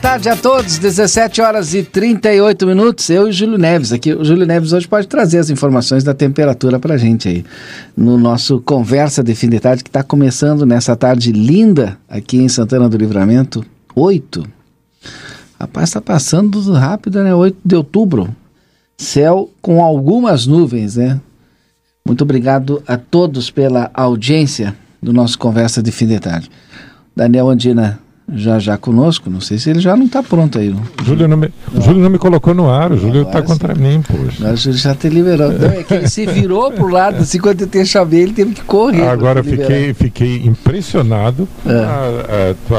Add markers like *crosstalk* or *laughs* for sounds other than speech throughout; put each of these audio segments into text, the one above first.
Tarde a todos, 17 horas e 38 minutos. Eu e o Júlio Neves aqui. O Júlio Neves hoje pode trazer as informações da temperatura pra gente aí. No nosso Conversa de Fim de Tarde, que está começando nessa tarde linda aqui em Santana do Livramento. 8. Rapaz, está passando rápido, né? 8 de outubro. Céu com algumas nuvens, né? Muito obrigado a todos pela audiência do nosso Conversa de Fim de Tarde. Daniel Andina já já conosco, não sei se ele já não está pronto aí. não. Júlio não me, o Júlio não me colocou no ar, o Júlio está contra mim, poxa. Agora o Júlio já te liberou. Não, é que ele se virou pro lado, assim, quando eu tentei chamei, ele teve que correr. Agora te fiquei, fiquei impressionado com É. a, a tua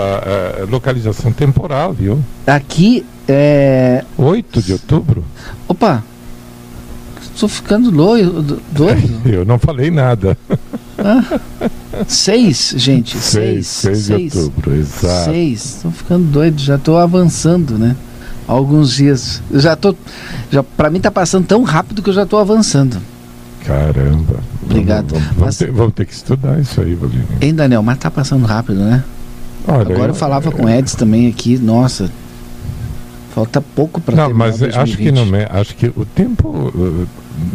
a, localização temporal, viu? Aqui é. 8 de outubro? Opa! Estou ficando doido. doido. *laughs* Eu não falei nada. Seis, gente. Seis. 6 de outubro, exato. Seis. Estou ficando doido, já estou avançando, né? Alguns dias. Eu já tô. Já, pra mim tá passando tão rápido que eu já estou avançando. Caramba. Obrigado. Vamos, vamos, Mas- ter, vamos ter que estudar isso aí, Valdir. Hein, Daniel? Mas tá passando rápido, né? Olha, Agora eu falava com o Edson também aqui, nossa. Falta pouco para Não, mas eu acho que 2020. não é. Acho que o tempo, uh,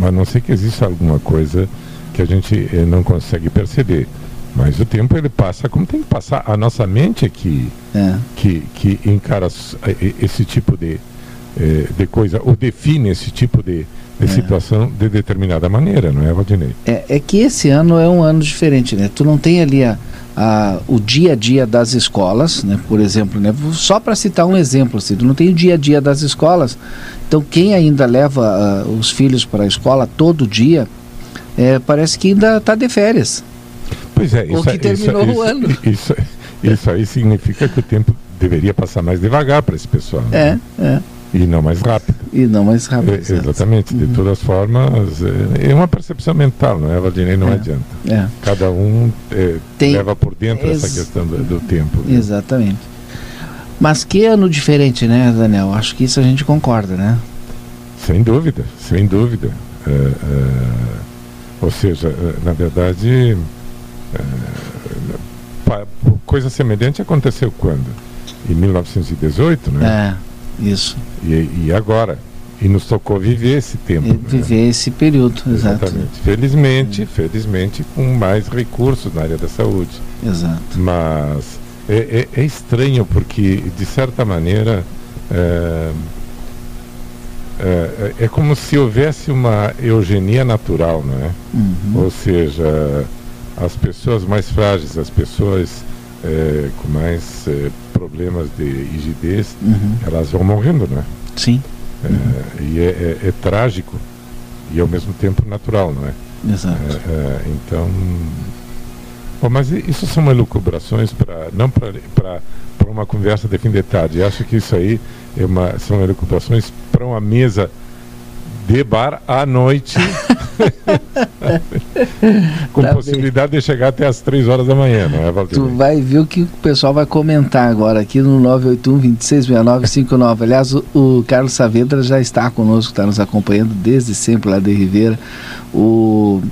a não ser que exista alguma coisa que a gente eh, não consegue perceber. Mas o tempo ele passa como tem que passar. A nossa mente é que, É. que, que encara s- eh, esse tipo de, eh, de coisa, ou define esse tipo de, de situação de determinada maneira, não é, Valdinei? É, é que esse ano é um ano diferente, né? Tu não tem ali a, a- o dia a dia das escolas, né? Por exemplo, né? Só para citar um exemplo, assim, não tem o dia a dia das escolas. Então, quem ainda leva ah, os filhos para a escola todo dia, é, parece que ainda está de férias. Pois é, Ou isso, que terminou isso, o isso, ano. *laughs* Isso, isso aí significa que o tempo deveria passar mais devagar para esse pessoal. né? É, é. E não mais rápido. E não mais rápido. É, exatamente, de todas formas, é, é uma percepção mental, não é, Valdinei? Não É. adianta. É, Cada um é, Tem- leva por dentro essa questão do, do tempo. viu? exatamente. Mas que ano diferente, né, Daniel? Acho que isso a gente concorda, né? Sem dúvida, sem dúvida. É, é, ou seja, é, na verdade, é, coisa semelhante aconteceu quando? Em 1918, né? É, isso. E, e agora? E nos tocou viver esse tempo. E né? viver esse período, exato. Exatamente. Felizmente, felizmente, com mais recursos na área da saúde. Exato. Mas é, é- é estranho porque, de certa maneira, é, é- é como se houvesse uma eugenia natural, não é? Uhum. Ou seja, as pessoas mais frágeis, as pessoas é, com mais é, problemas de rigidez, Uhum. elas vão morrendo, não é? Sim, É, e é, é- é trágico e ao mesmo tempo natural, não é? exato. É, então. Bom, mas isso são elucubrações para não para uma conversa de fim de tarde. Eu acho que isso aí é uma, são elucubrações para uma mesa de bar à noite, *laughs* com Tá bem. possibilidade de chegar até as três horas da manhã, não é, Valdir? Tu vai ver o que o pessoal vai comentar agora aqui no 981-266959. Aliás, o, o Carlos Saavedra já está conosco, está nos acompanhando desde sempre lá de Ribeira. O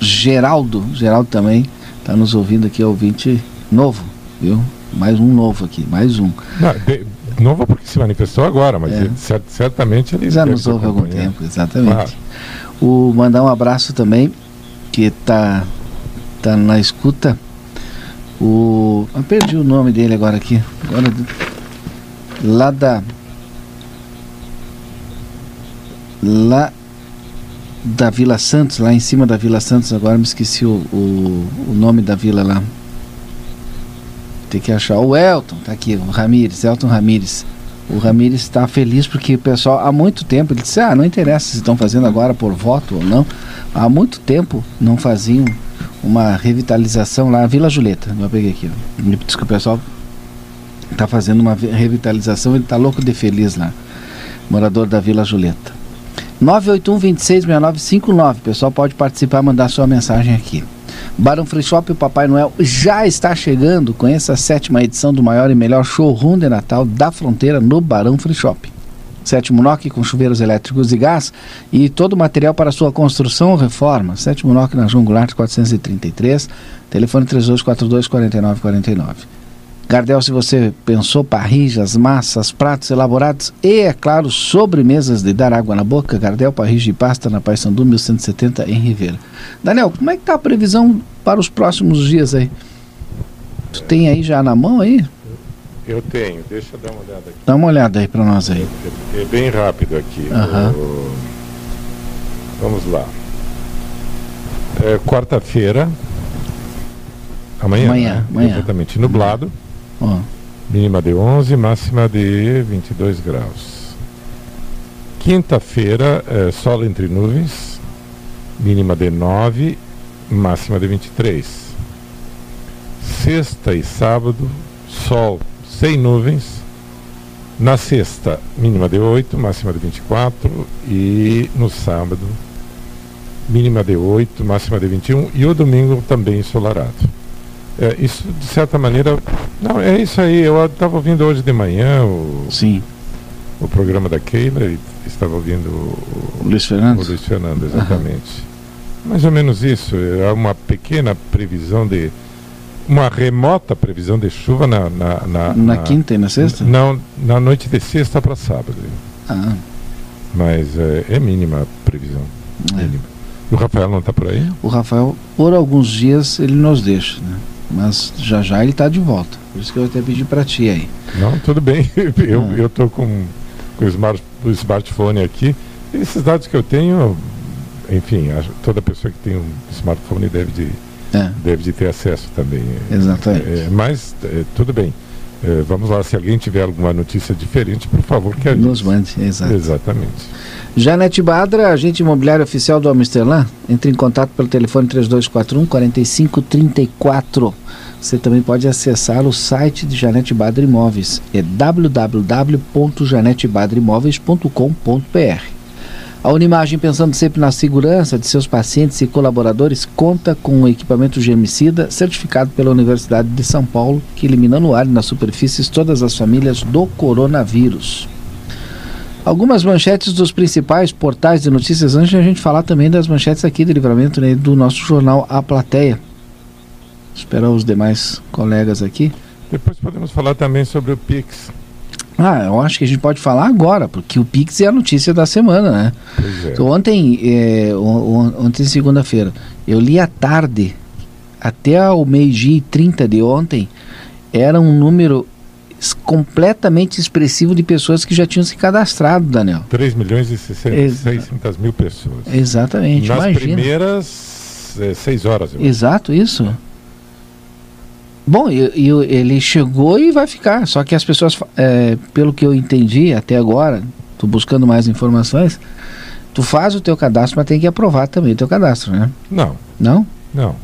Geraldo, Geraldo também está nos ouvindo aqui, ouvinte novo, viu? Mais um novo aqui, mais um. Não, de- novo porque se manifestou agora, mas é. ele, certamente ele já nos ouve há algum tempo, exatamente. Claro. O mandar um abraço também que está tá na escuta. O eu perdi o nome dele agora aqui. Agora lá da lá da Vila Santos, lá em cima da Vila Santos, agora me esqueci o, o, o nome da vila lá. Tem que achar. O Elton, tá aqui, o Ramires, Elton Ramires. O Ramires está feliz porque o pessoal, há muito tempo, ele disse: Ah, não interessa se estão fazendo agora por voto ou não. Há muito tempo não faziam uma revitalização lá, Vila Julieta. Eu peguei aqui. Diz que o pessoal está fazendo uma revitalização, ele está louco de feliz lá. Morador da Vila Julieta. 981 266959. O pessoal pode participar, mandar sua mensagem aqui. Barão Free Shop, o Papai Noel já está chegando com essa sétima edição do maior e melhor showroom de Natal da fronteira no Barão Free Shop. Sétimo NOC com chuveiros elétricos e gás e todo o material para sua construção ou reforma. Sétimo NOC na João Goulart 433, telefone 3242 4949. Gardel, se você pensou parrijas, massas, pratos elaborados e, é claro, sobremesas de dar água na boca, Gardel Parrija e Pasta na Paysandu 1170 em Ribeira. Daniel, como é que está a previsão para os próximos dias aí? Tu tem aí já na mão aí? Eu tenho, deixa eu dar uma olhada aqui. Dá uma olhada aí para nós aí. É, é, bem rápido aqui. Uhum. vamos lá. É, Quarta-feira. Amanhã, amanhã, né? amanhã. Exatamente. Nublado. Mínima de 11, máxima de 22 graus. Quinta-feira, é, sol entre nuvens. Mínima de 9, máxima de 23. Sexta e sábado, sol sem nuvens. Na sexta, mínima de 8, máxima de 24. E no sábado, mínima de 8, máxima de 21. E o domingo também ensolarado. É, isso, de certa maneira. Não, é isso aí. Eu estava ouvindo hoje de manhã o, Sim. o programa da Keila e estava ouvindo o, o Luiz Fernando. O Luiz Fernando, exatamente. Uhum. Mais ou menos isso. É uma pequena previsão de uma remota previsão de chuva na. Na, na, na quinta e na sexta? Não, na noite de sexta para sábado. Ah. Mas é, é mínima a previsão. É. Mínima. E o Rafael não está por aí? O Rafael, por alguns dias, ele nos deixa, né? Mas já já ele está de volta. Por isso que eu até pedi para ti aí. Não, tudo bem. *laughs* Eu ah. estou com, com o, smart, o smartphone aqui. Esses dados que eu tenho, enfim, toda pessoa que tem um smartphone deve de é. deve de ter acesso também. Exatamente. É, mas é, tudo bem. É, vamos lá, se alguém tiver alguma notícia diferente, por favor, que avise. Nos mande, exato. Exatamente. Janete Badra, agente imobiliário oficial do Amsterdã, entre em contato pelo telefone 3241 4534. Você também pode acessar o site de Janete Badra Imóveis, é www.janetebadrimóveis.com.br. A Unimagem, pensando sempre na segurança de seus pacientes e colaboradores, conta com um equipamento germicida certificado pela Universidade de São Paulo, que elimina no ar e nas superfícies todas as famílias do coronavírus. Algumas manchetes dos principais portais de notícias, antes de a gente falar também das manchetes aqui de livramento né, do nosso jornal A Plateia. Esperar os demais colegas aqui. Depois podemos falar também sobre o Pix. Ah, eu acho que a gente pode falar agora, porque o Pix é a notícia da semana, né? É. Então, ontem, é, ontem segunda-feira, eu li à tarde, até o meio-dia e 30 de ontem, era um número completamente expressivo de pessoas que já tinham se cadastrado, Daniel. 3 milhões e 600 mil pessoas. Exatamente, Nas imagina. primeiras é, seis horas. Exato, isso. É. Bom, ele chegou e vai ficar. Só que as pessoas, é, pelo que eu entendi até agora, tô buscando mais informações. Tu faz o teu cadastro, mas tem que aprovar também o teu cadastro, né? Não. Não? Não.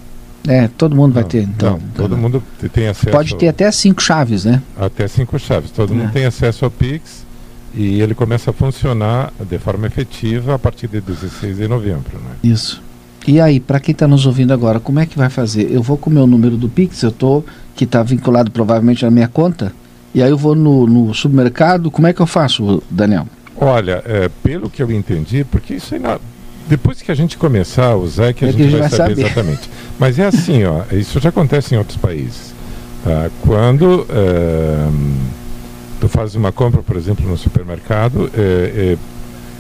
É, todo mundo não, vai ter, então. Não, todo mundo tem acesso. Pode ter até cinco chaves, né? Até cinco chaves. Todo é. mundo tem acesso ao Pix e ele começa a funcionar de forma efetiva a partir de 16 de novembro, né? Isso. E aí, para quem está nos ouvindo agora, como é que vai fazer? Eu vou com o meu número do Pix, eu tô que está vinculado provavelmente na minha conta, e aí eu vou no, no supermercado, como é que eu faço, Daniel? Olha, é, pelo que eu entendi, porque isso aí não, depois que a gente começar a usar é que a, é gente, que a gente vai, vai saber, saber, exatamente. Mas é assim, ó, isso já acontece em outros países. Tá? Quando é, tu fazes uma compra, por exemplo, no supermercado, é,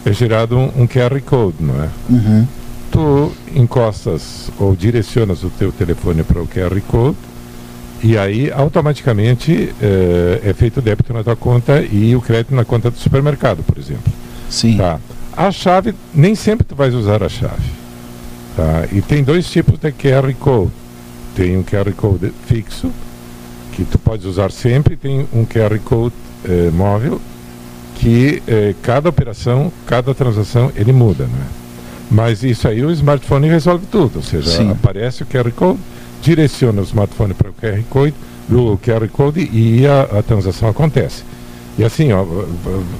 é, é gerado um, um, QR Code, não é? Uhum. Tu encostas ou direcionas o teu telefone para o QR Code e aí automaticamente é, é feito o débito na tua conta e o crédito na conta do supermercado, por exemplo. Sim. Tá. A chave, nem sempre tu vais usar a chave. Tá? E tem dois tipos de QR Code. Tem um QR Code fixo, que tu podes usar sempre, tem um QR Code eh, móvel, que eh, cada operação, cada transação, ele muda, né? Mas isso aí o smartphone resolve tudo, ou seja, Sim. aparece o QR Code, direciona o smartphone para o QR Code, o QR Code e a, a transação acontece. E assim, ó.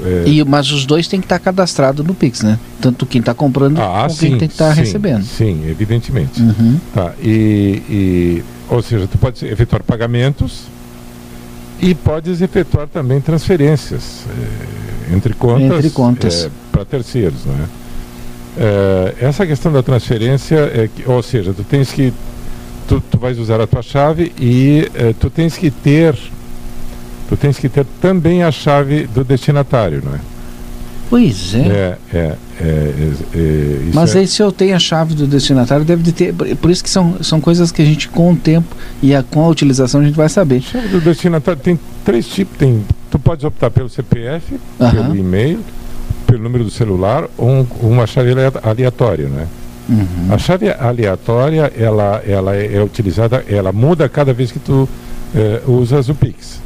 É... E, mas os dois têm que estar cadastrados no Pix, né? Tanto quem está comprando ah, como quem tem que estar tá recebendo. Sim, evidentemente. Uhum. Tá, e, e, ou seja, tu pode efetuar pagamentos e podes efetuar também transferências eh, entre contas, entre contas. Eh, para terceiros, né? Essa questão da transferência, é que, ou seja, tu tens que tu, tu vais usar a tua chave e tu tens que ter tu tens que ter também a chave do destinatário, não é? Pois é. É, é, é, é Mas é aí se eu tenho a chave do destinatário, deve de ter. Por isso que são, são coisas que a gente, com o tempo e a, com a utilização, a gente vai saber. A chave do destinatário tem três tipos. Tem, tu pode optar pelo CPF, pelo e-mail, pelo número do celular ou um, uma chave aleatória, né? Uhum. A chave aleatória, ela, ela é, é utilizada, ela muda cada vez que tu eh, usas o Pix.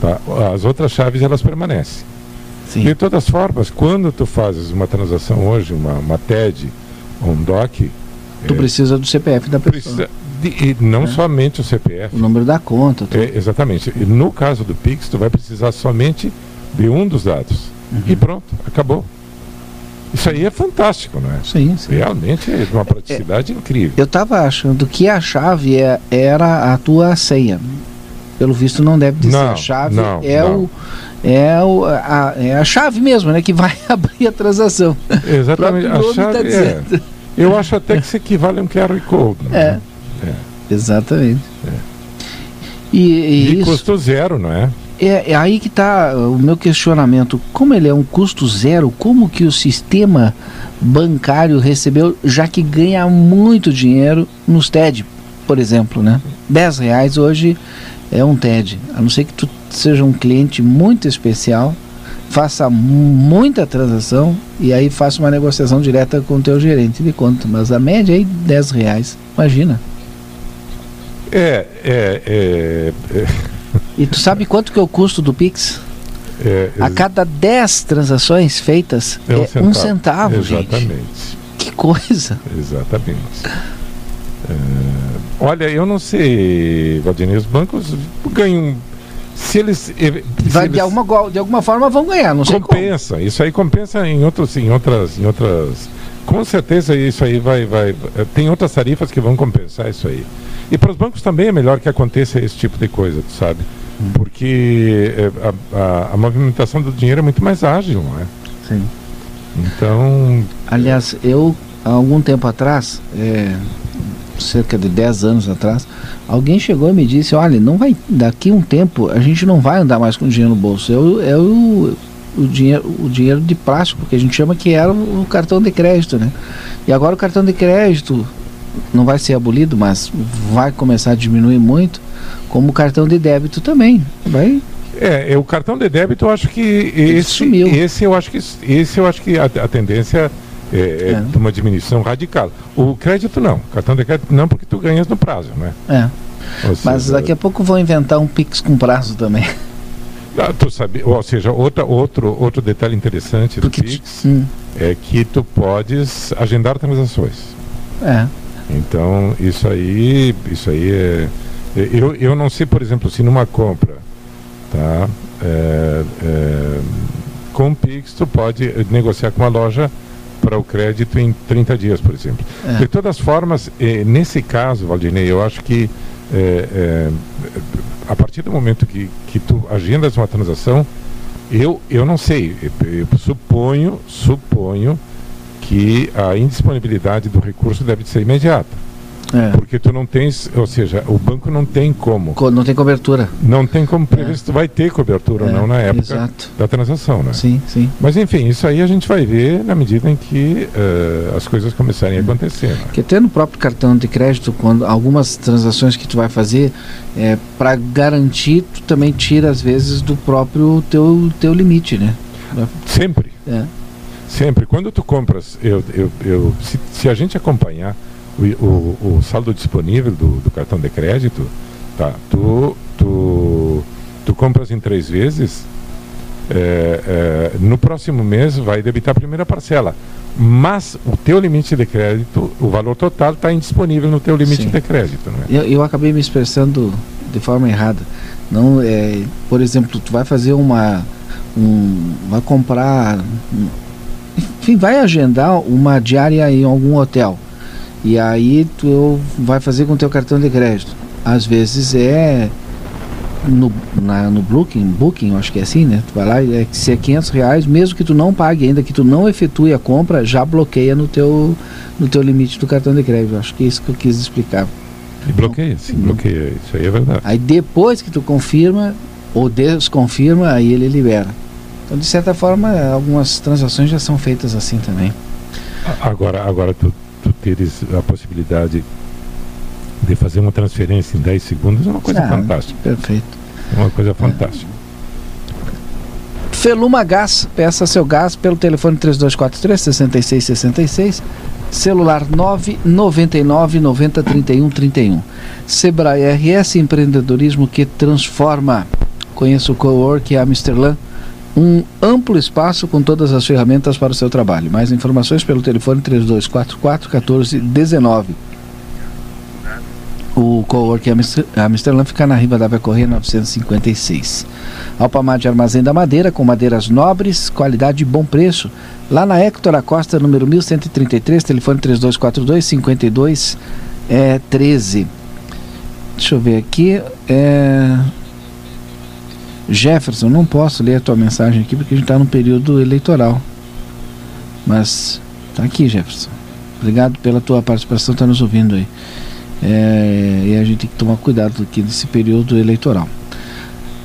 Tá? As outras chaves elas permanecem. Sim. De todas as formas, quando tu fazes uma transação hoje, uma, uma TED ou um DOC, tu é, precisa do CPF da pessoa. De, e não é. somente o CPF. O número da conta. É, exatamente. E no caso do Pix, tu vai precisar somente de um dos dados. Uhum. E pronto, acabou. Isso aí é fantástico, não é? Sim, sim. Realmente é uma praticidade é, incrível. Eu estava achando que a chave é, era a tua senha. Pelo visto não deve dizer. Não, a chave não, é não. o é, o, a, é a chave mesmo, né? Que vai *laughs* abrir a transação. Exatamente. A chave tá é. Eu acho até que se equivale a um QR Code. Né? É. é. Exatamente. É. E, e, e custo zero, não é? é? É aí que está o meu questionamento. Como ele é um custo zero, como que o sistema bancário recebeu, já que ganha muito dinheiro nos TED, por exemplo, né? 10 reais hoje é um TED. A não ser que tu seja um cliente muito especial, faça muita transação e aí faça uma negociação direta com o teu gerente de conta. Mas a média é aí 10 reais. Imagina. É, é, é, é. E tu sabe quanto que é o custo do Pix? É, a cada 10 transações feitas é, um, é centavo. um centavo. Exatamente. Gente. Que coisa. Exatamente. É, olha, eu não sei, Valdinei, os bancos ganham. Se eles. Se Vai, eles de, alguma, de alguma forma vão ganhar, não sei Compensa. Isso aí compensa em, outros, em, outras, em outras. Com certeza isso aí vai, vai. Tem outras tarifas que vão compensar isso aí. E para os bancos também é melhor que aconteça esse tipo de coisa, tu sabe? Hum. Porque a, a, a movimentação do dinheiro é muito mais ágil, não é? Sim. Então. Aliás, eu, há algum tempo atrás, é, cerca de 10 anos atrás, alguém chegou e me disse, olha, não vai, daqui um tempo a gente não vai andar mais com dinheiro no bolso. É o, é o, o, dinheiro, o dinheiro de plástico, que a gente chama que era o, cartão de crédito, né? E agora o cartão de crédito não vai ser abolido, mas vai começar a diminuir muito, como o cartão de débito também. Vai é, é, o cartão de débito eu acho que esse, sumiu. esse eu acho que esse eu acho que a, a tendência é, é, é. de uma diminuição radical. O crédito não, cartão de crédito não, porque tu ganhas no prazo, né? É. Mas daqui a pouco vão inventar um Pix com prazo também. *laughs* Ah, tu sabe, ou seja, outra, outro, outro detalhe interessante do Pix hum. é que tu podes agendar transações. É. Então, isso aí, isso aí é. Eu, eu não sei, por exemplo, se numa compra, tá? É, é, com o Pix tu pode negociar com a loja para o crédito em 30 dias, por exemplo. É. De todas formas, eh, nesse caso, Valdinei, eu acho que eh, eh, a partir do momento que, que tu agendas uma transação, eu, eu não sei, eu suponho, suponho que a indisponibilidade do recurso deve ser imediata. É. Porque tu não tens, ou seja, o banco não tem como. Não tem cobertura. Não tem como prever é. se tu vai ter cobertura é. ou não na época Exato. da transação, né? Sim, sim. Mas enfim, isso aí a gente vai ver na medida em que uh, as coisas começarem a acontecer. Né? Que até no próprio cartão de crédito, quando algumas transações que tu vai fazer, é, para garantir, tu também tira às vezes do próprio teu, teu limite, né? Sempre. É. Sempre. Quando tu compras, eu, eu, eu se, se a gente acompanhar o, o, o saldo disponível do, do, cartão de crédito, tá? Tu, tu, tu compras em três vezes, é, é, no próximo mês vai debitar a primeira parcela. Mas o teu limite de crédito, o valor total está indisponível no teu limite Sim. de crédito. É? eu, eu acabei me expressando de forma errada. Não, é, por exemplo, tu vai fazer uma, um, vai comprar, enfim, vai agendar uma diária em algum hotel. E aí tu vai fazer com o teu cartão de crédito. Às vezes é no, na, no Booking, Booking, acho que é assim, né? Tu vai lá, é, se é 500 reais, mesmo que tu não pague ainda, que tu não efetue a compra, já bloqueia no teu, no teu limite do cartão de crédito. Acho que é isso que eu quis explicar. E bloqueia, sim, bloqueia, isso aí é verdade. Aí depois que tu confirma, ou desconfirma, aí ele libera. Então, de certa forma, algumas transações já são feitas assim também. Agora, agora tu teres a possibilidade de fazer uma transferência em 10 segundos é uma coisa ah, fantástica. Perfeito. É uma coisa fantástica. Feluma Gás, peça seu gás pelo telefone 3243 6666, celular 999 90 31 31. Sebrae RS empreendedorismo que transforma. Conheça o Cowork Amsterdã um amplo espaço com todas as ferramentas para o seu trabalho. Mais informações pelo telefone 3244 1419. O Cowork Amsterdã fica na Riva da Correia 956. Alpamar de Armazém da Madeira, com madeiras nobres, qualidade e bom preço. Lá na Hector Acosta, número 1133, telefone 3242 5213. É, 13. Deixa eu ver aqui. É... Jefferson, não posso ler a tua mensagem aqui porque a gente está no período eleitoral. Mas tá aqui, Jefferson. Obrigado pela tua participação, tá nos ouvindo aí. É, e a gente tem que tomar cuidado aqui nesse período eleitoral.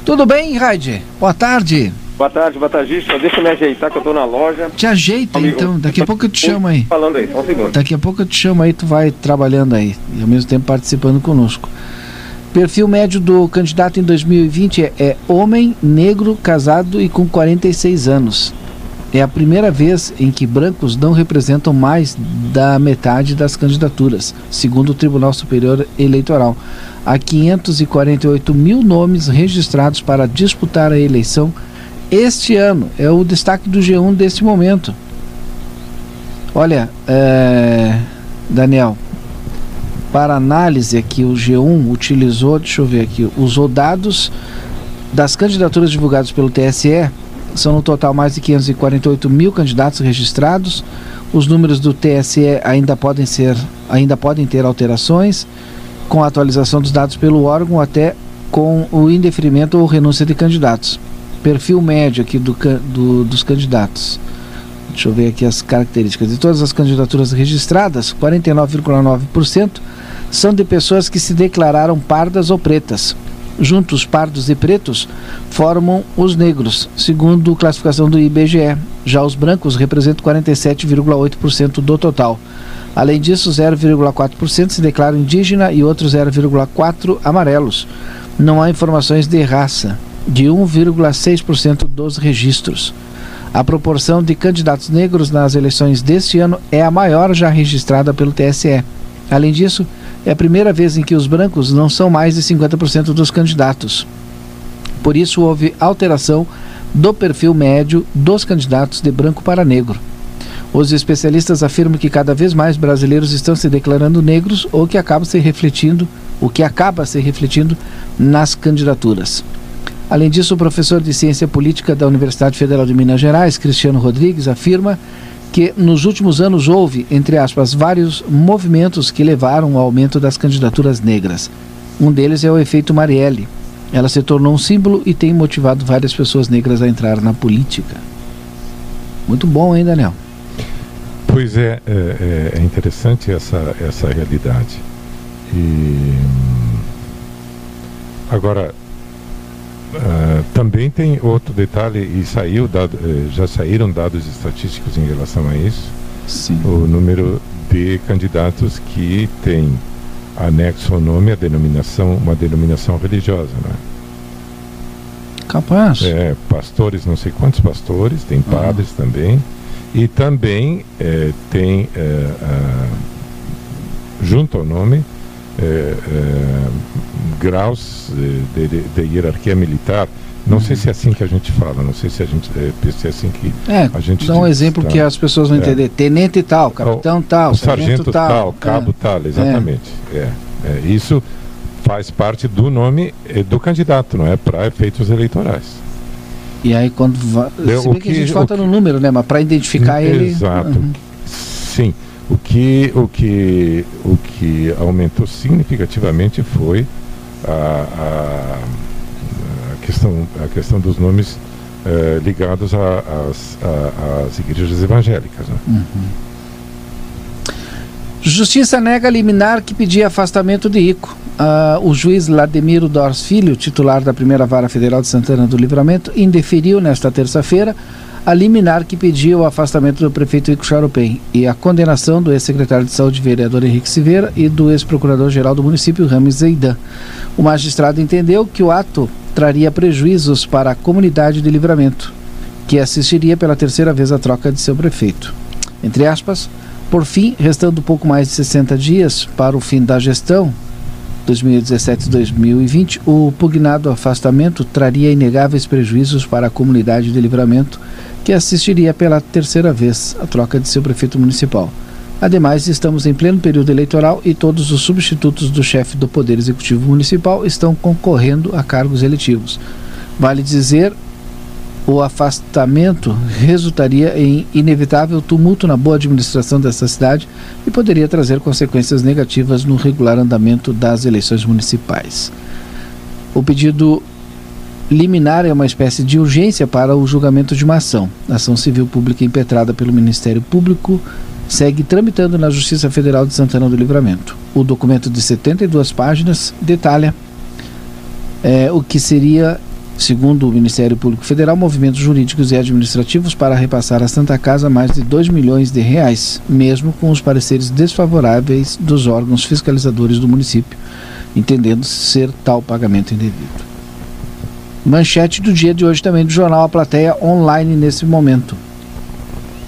Tudo bem, Raide? Boa tarde. Boa tarde, boa tarde. Só deixa eu me ajeitar que eu tô na loja. Te ajeita Amigo, então, daqui a pouco eu te chamo aí. Falando aí, só um segundo. Daqui a pouco eu te chamo aí, tu vai trabalhando aí e ao mesmo tempo participando conosco. Perfil médio do candidato em 2020 é, é homem, negro, casado e com 46 anos. É a primeira vez em que brancos não representam mais da metade das candidaturas, segundo o Tribunal Superior Eleitoral. Há 548 mil nomes registrados para disputar a eleição este ano. É o destaque do G1 desse momento. Olha, é... Daniel, para análise aqui, o G1 utilizou, deixa eu ver aqui, usou dados das candidaturas divulgadas pelo TSE, são no total mais de 548 mil candidatos registrados. Os números do TSE ainda podem ser, ainda podem ter alterações com a atualização dos dados pelo órgão até com o indeferimento ou renúncia de candidatos. Perfil médio aqui do, do, dos candidatos. Deixa eu ver aqui as características. De todas as candidaturas registradas, 49,9% são de pessoas que se declararam pardas ou pretas. Juntos, pardos e pretos formam os negros, segundo classificação do IBGE. Já os brancos representam 47,8% do total. Além disso, 0,4% se declaram indígena e outros 0,4% amarelos. Não há informações de raça, de 1,6% dos registros. A proporção de candidatos negros nas eleições deste ano é a maior já registrada pelo TSE. Além disso, é a primeira vez em que os brancos não são mais de 50% dos candidatos. Por isso, houve alteração do perfil médio dos candidatos de branco para negro. Os especialistas afirmam que cada vez mais brasileiros estão se declarando negros ou que acaba se refletindo, o que acaba se refletindo nas candidaturas. Além disso, o professor de Ciência Política da Universidade Federal de Minas Gerais, Cristiano Rodrigues, afirma que nos últimos anos houve, entre aspas, vários movimentos que levaram ao aumento das candidaturas negras. Um deles é o efeito Marielle. Ela se tornou um símbolo e tem motivado várias pessoas negras a entrar na política. Muito bom, hein, Daniel? Pois é, é, é interessante essa, essa realidade. e agora uh, também tem outro detalhe e saiu dado, uh, já saíram dados estatísticos em relação a isso. Sim. O número de candidatos que tem anexo ao nome a denominação uma denominação religiosa, né? Capaz. É, pastores, não sei quantos pastores, tem padres também. E também é, tem, é, junto ao nome, é, é, graus de, de, de, hierarquia militar. Não sei se é assim que a gente fala, não sei se a gente é, se é assim que é, a gente dá um diz, exemplo tá? que as pessoas vão entender. Tenente tal, capitão o, tal, o sargento, tal, tal, cabo tal, exatamente. É. isso faz parte do nome do candidato, não é para efeitos eleitorais. E aí quando vai, se bem que, que, a gente falta no número, né? Mas para identificar exato. ele. Exato. Uhum. Sim. O que, o, que, o que aumentou significativamente foi a, a, a questão, a questão dos nomes eh, ligados às igrejas evangélicas. Né? Uhum. Justiça nega liminar que pedia afastamento de Ico. Uh, o juiz Lademiro Dors Filho, titular da primeira vara federal de Santana do Livramento, indeferiu nesta terça-feira a liminar que pediu o afastamento do prefeito Ico Charopem e a condenação do ex-secretário de saúde, vereador Henrique Silveira, e do ex-procurador-geral do município, Rames Zeidan. O magistrado entendeu que o ato traria prejuízos para a comunidade de Livramento, que assistiria pela terceira vez à troca de seu prefeito. Entre aspas, por fim, restando pouco mais de 60 dias para o fim da gestão 2017-2020, o pugnado afastamento traria inegáveis prejuízos para a comunidade de Livramento, que assistiria pela terceira vez à troca de seu prefeito municipal. Ademais, estamos em pleno período eleitoral e todos os substitutos do chefe do Poder Executivo Municipal estão concorrendo a cargos eletivos. Vale dizer o afastamento resultaria em inevitável tumulto na boa administração dessa cidade e poderia trazer consequências negativas no regular andamento das eleições municipais. O pedido liminar é uma espécie de urgência para o julgamento de uma ação. A ação civil pública impetrada pelo Ministério Público segue tramitando na Justiça Federal de Santana do Livramento. O documento de 72 páginas detalha é, o que seria Segundo o Ministério Público Federal, movimentos jurídicos e administrativos para repassar à Santa Casa mais de 2 milhões de reais, mesmo com os pareceres desfavoráveis dos órgãos fiscalizadores do município, entendendo ser tal pagamento indevido. Manchete do dia de hoje também do jornal A Plateia online nesse momento.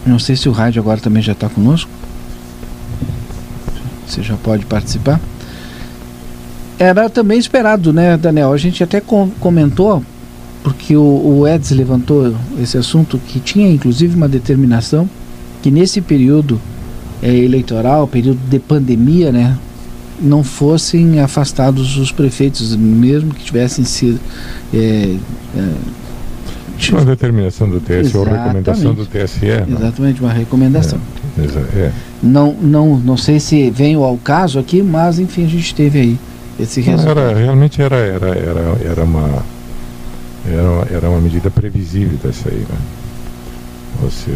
Não sei se o rádio agora também já está conosco. Você já pode participar. Era também esperado, né, Daniel? A gente até comentou porque o, o Eds levantou esse assunto que tinha inclusive uma determinação que nesse período é, eleitoral, período de pandemia, né, não fossem afastados os prefeitos, mesmo que tivessem sido. É, é, uma determinação do TSE ou recomendação do TSE. Não? Exatamente, uma recomendação. É, é. Não, não, não sei se vem ao caso aqui, mas enfim, a gente teve aí esse resultado. Era, realmente era, era, era, era uma era, era uma medida previsível dessa aí, né? Você,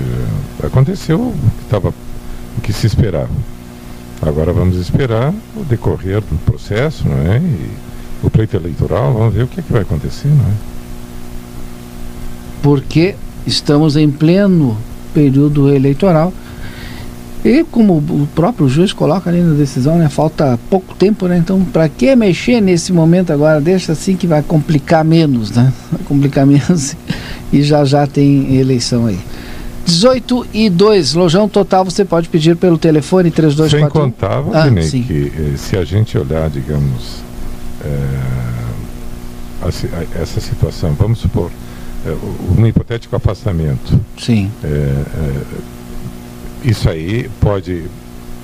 aconteceu o que, tava, o que se esperava. Agora vamos esperar o decorrer do processo, não é? E o pleito eleitoral, vamos ver o que, é que vai acontecer, não é? Porque estamos em pleno período eleitoral e como o próprio juiz coloca ali na decisão, né, falta pouco tempo, né? Então, para que mexer nesse momento agora? Deixa assim que vai complicar menos, né? Vai complicar *laughs* menos e já já tem eleição aí. 18 e 2, lojão total você pode pedir pelo telefone 3241. Sem contar, Valdinei, ah, que eh, se a gente olhar, digamos, a, essa situação, vamos supor, eh, um hipotético afastamento. Sim isso aí pode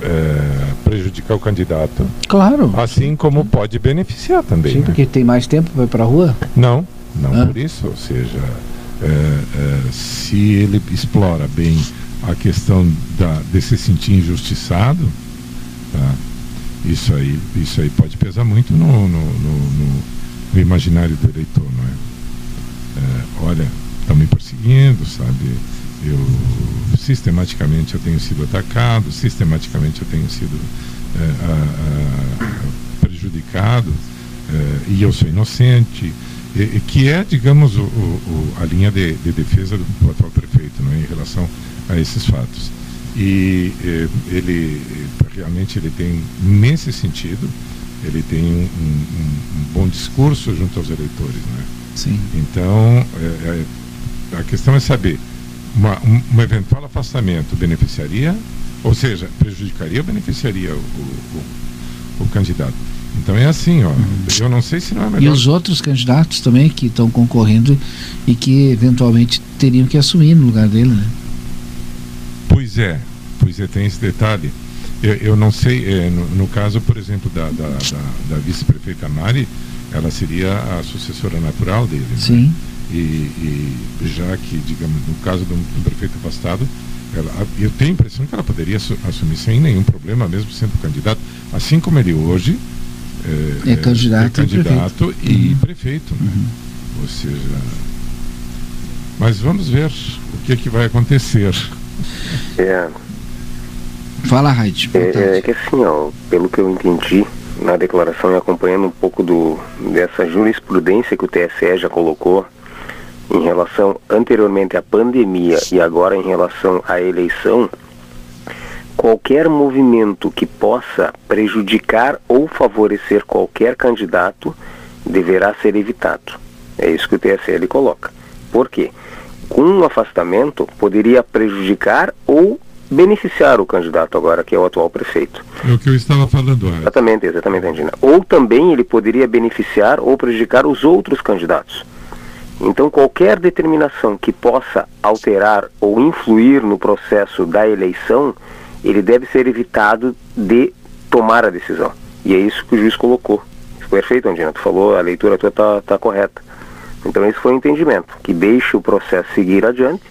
é, prejudicar o candidato. Claro. Assim como pode beneficiar também. Sim, né? porque tem mais tempo para ir para a rua? Não, não ah. por isso. Ou seja, é, é, se ele explora bem a questão da, de se sentir injustiçado, tá? isso, aí, isso aí pode pesar muito no, no, no, no imaginário do eleitor. Não é? é olha, estão me perseguindo, sabe? Eu sistematicamente eu tenho sido atacado, sistematicamente eu tenho sido é, a, a, prejudicado eh, e eu sou inocente, e, que é, digamos, o, o, a linha de, de, defesa do atual prefeito né, em relação a esses fatos. E eh, ele realmente ele tem, nesse sentido, ele tem um, um, um bom discurso junto aos eleitores. Né? Sim. Então, é, é, a questão é saber, uma, um, um, eventual afastamento beneficiaria, ou seja, prejudicaria ou beneficiaria o, o, o candidato? Então é assim, ó. Uhum. Eu não sei se não é melhor. E os outros candidatos também que estão concorrendo e que eventualmente teriam que assumir no lugar dele, né? Pois é, pois é, tem esse detalhe. Eu, eu não sei, é, no, no, caso, por exemplo, da, da, da, da vice-prefeita Mari, ela seria a sucessora natural dele. Né? Sim. Né? E, e, já que, digamos, no caso do, do prefeito afastado, ela, eu tenho a impressão que ela poderia assumir sem nenhum problema, mesmo sendo candidato, assim como ele hoje é, é candidato, é candidato e prefeito. E uhum. prefeito né? uhum. Ou seja, mas vamos ver o que, é que vai acontecer. É, Fala, Raid. É, é, que assim, ó, pelo que eu entendi na declaração e acompanhando um pouco do, dessa jurisprudência que o TSE já colocou em relação anteriormente à pandemia e agora em relação à eleição, qualquer movimento que possa prejudicar ou favorecer qualquer candidato deverá ser evitado. É isso que o TSE coloca. Por quê? Com um afastamento poderia prejudicar ou beneficiar o candidato agora, que é o atual prefeito. É o que eu estava falando. É. Exatamente, exatamente, Andina. Ou também ele poderia beneficiar ou prejudicar os outros candidatos. Então, qualquer determinação que possa alterar ou influir no processo da eleição, ele deve ser evitado de tomar a decisão. E é isso que o juiz colocou. Perfeito, Andina. Tu falou, a leitura tua está tá correta. Então, esse foi o entendimento, que deixe o processo seguir adiante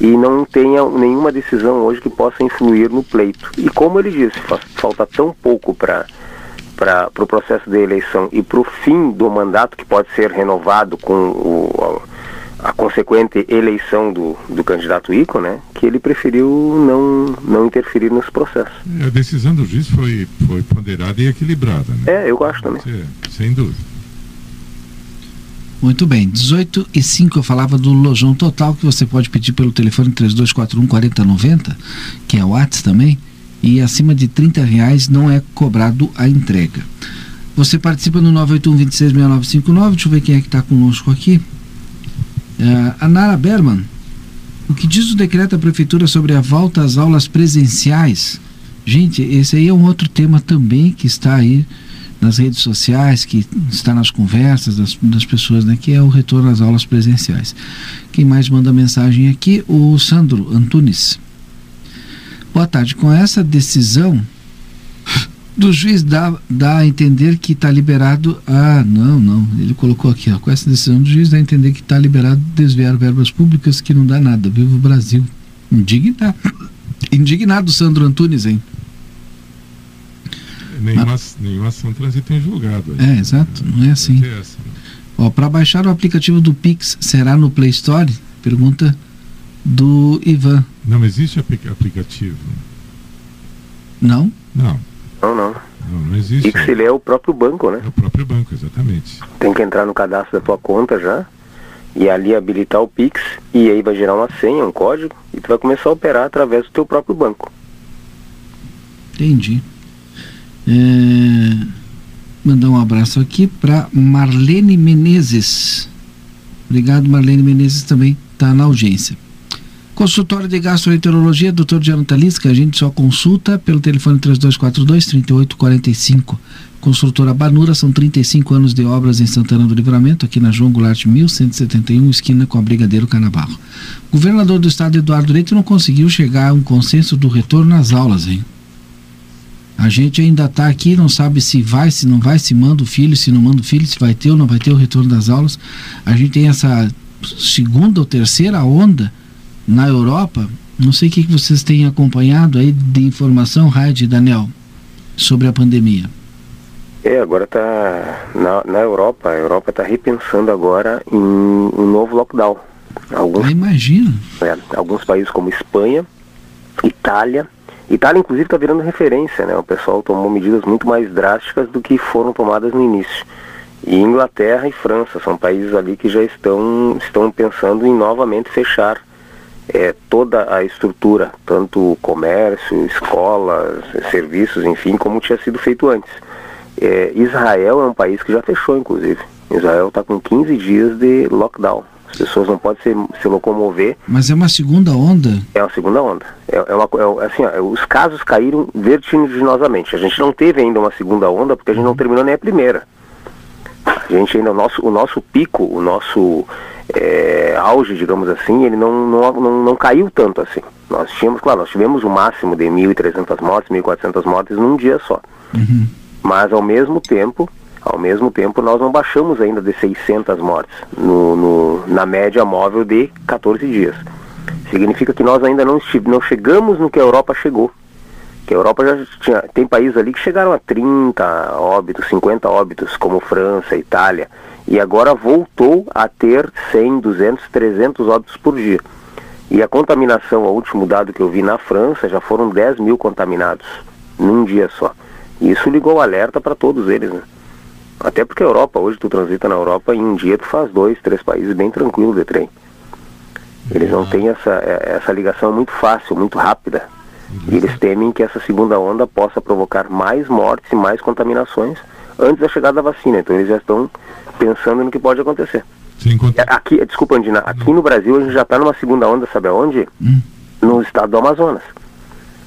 e não tenha nenhuma decisão hoje que possa influir no pleito. E como ele disse, falta tão pouco para para o pro processo de eleição e para o fim do mandato, que pode ser renovado com o, a, a, consequente eleição do, do candidato Ico, né, que ele preferiu não, não interferir nesse processo. A decisão do juiz foi, foi ponderada e equilibrada. Né? É, eu acho também. É, sem dúvida. Muito bem, 18 e 5 eu falava do Lojão Total, que você pode pedir pelo telefone 3241 4090, que é o WhatsApp também, e acima de 30 reais não é cobrado a entrega. Você participa no 981 266959, deixa eu ver quem é que está conosco aqui. É, a Nara Berman, o que diz o decreto da prefeitura sobre a volta às aulas presenciais? Gente, esse aí é um outro tema também que está aí nas redes sociais, que está nas conversas das, das pessoas, né, que é o retorno às aulas presenciais. Quem mais manda mensagem aqui? O Sandro Antunes. Boa tarde. Com essa decisão do juiz dá, dá a entender que está liberado. Ah, não, não. Ele colocou aqui, ó, com essa decisão do juiz dá a entender que está liberado desviar verbas públicas que não dá nada. Viva o Brasil. Indignado. Indignado, Sandro Antunes, hein? nenhuma, nenhuma ação transita em julgado. É, exato, não é assim. Essa, né? Ó, para baixar o aplicativo do Pix, será no Play Store? Pergunta do Ivan. Não existe aplicativo. Não? Não. Não, não. Não, não existe. Pix ele é o próprio banco, né? É o próprio banco, exatamente. Tem que entrar no cadastro da tua conta já e ali habilitar o Pix e aí vai gerar uma senha, um código e tu vai começar a operar através do teu próprio banco. Entendi. É, mandar um abraço aqui para Marlene Menezes. Obrigado, Marlene Menezes também está na audiência. Consultório de Gastroenterologia, Dr. Jonathan Lisca, a gente só consulta pelo telefone 3242-3845. Construtora Banura, são 35 anos de obras em Santana do Livramento, aqui na João Goulart 1171, esquina com a Brigadeiro Canabarro. Governador do estado, Eduardo Leite, não conseguiu chegar a um consenso do retorno às aulas, hein? A gente ainda está aqui, não sabe se vai, se não vai, se manda o filho, se não manda o filho, se vai ter ou não vai ter o retorno das aulas. A gente tem essa segunda ou terceira onda na Europa. Não sei o que vocês têm acompanhado aí de informação, Raid e Daniel, sobre a pandemia. É, agora está na, na Europa, a Europa está repensando agora em um novo lockdown. Alguns, ah, imagina. É, alguns países como Espanha, Itália Itália, inclusive, está virando referência, né? O pessoal tomou medidas muito mais drásticas do que foram tomadas no início. E Inglaterra e França são países ali que já estão, estão pensando em novamente fechar é, toda a estrutura, tanto comércio, escolas, serviços, enfim, como tinha sido feito antes. É, Israel é um país que já fechou, inclusive. Israel está com 15 dias de lockdown. As pessoas não podem se, se locomover. Mas é uma segunda onda? É uma segunda onda. É, é uma, é, assim, ó, os casos caíram vertiginosamente. A gente não teve ainda uma segunda onda porque a gente não terminou nem a primeira. A gente ainda, o nosso, o nosso pico, o nosso é, auge, digamos assim, ele não, não, não, não, caiu tanto assim. Nós tínhamos, claro, nós tivemos um máximo de 1.300 mortes, 1.400 mortes num dia só. Uhum. Mas ao mesmo tempo, ao mesmo tempo, nós não baixamos ainda de 600 mortes no, no, na média móvel de 14 dias. Significa que nós ainda não, não chegamos no que a Europa chegou. Que a Europa já tinha. Tem países ali que chegaram a 30 óbitos, 50 óbitos, como França, Itália. E agora voltou a ter 100, 200, 300 óbitos por dia. E a contaminação, o último dado que eu vi na França, já foram 10 mil contaminados num dia só. E isso ligou alerta para todos eles, né? Até porque a Europa, hoje tu transita na Europa, em um dia tu faz dois, três países bem tranquilo de trem. Eles não têm essa, é, essa ligação muito fácil, muito rápida. E eles temem que essa segunda onda possa provocar mais mortes e mais contaminações antes da chegada da vacina. Então eles já estão pensando no que pode acontecer. Aqui, desculpa, Andina, aqui no Brasil a gente já está numa segunda onda, sabe aonde? Hum. No estado do Amazonas.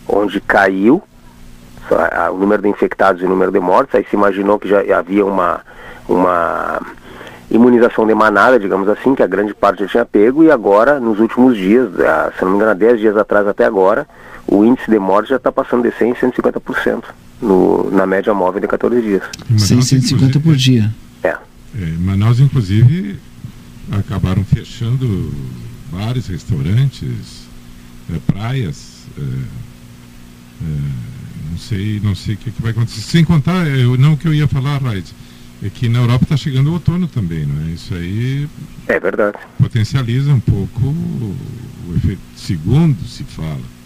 Onde caiu o número de infectados e o número de mortes, aí se imaginou que já havia uma, uma imunização de manada, digamos assim, que a grande parte já tinha pego, e agora, nos últimos dias, se não me engano, 10 dias atrás até agora, o índice de morte já está passando de 100% a 150% no, na média móvel de 14 dias. 150 por dia. É. é. Manaus, inclusive, acabaram fechando bares, restaurantes, é, praias. É, é não sei, não sei o que, que, vai acontecer. Sem contar, eu, não o que eu ia falar, Raid, é que na Europa está chegando o outono também, não é? Isso aí. É verdade. Potencializa um pouco o, o efeito segundo, se fala.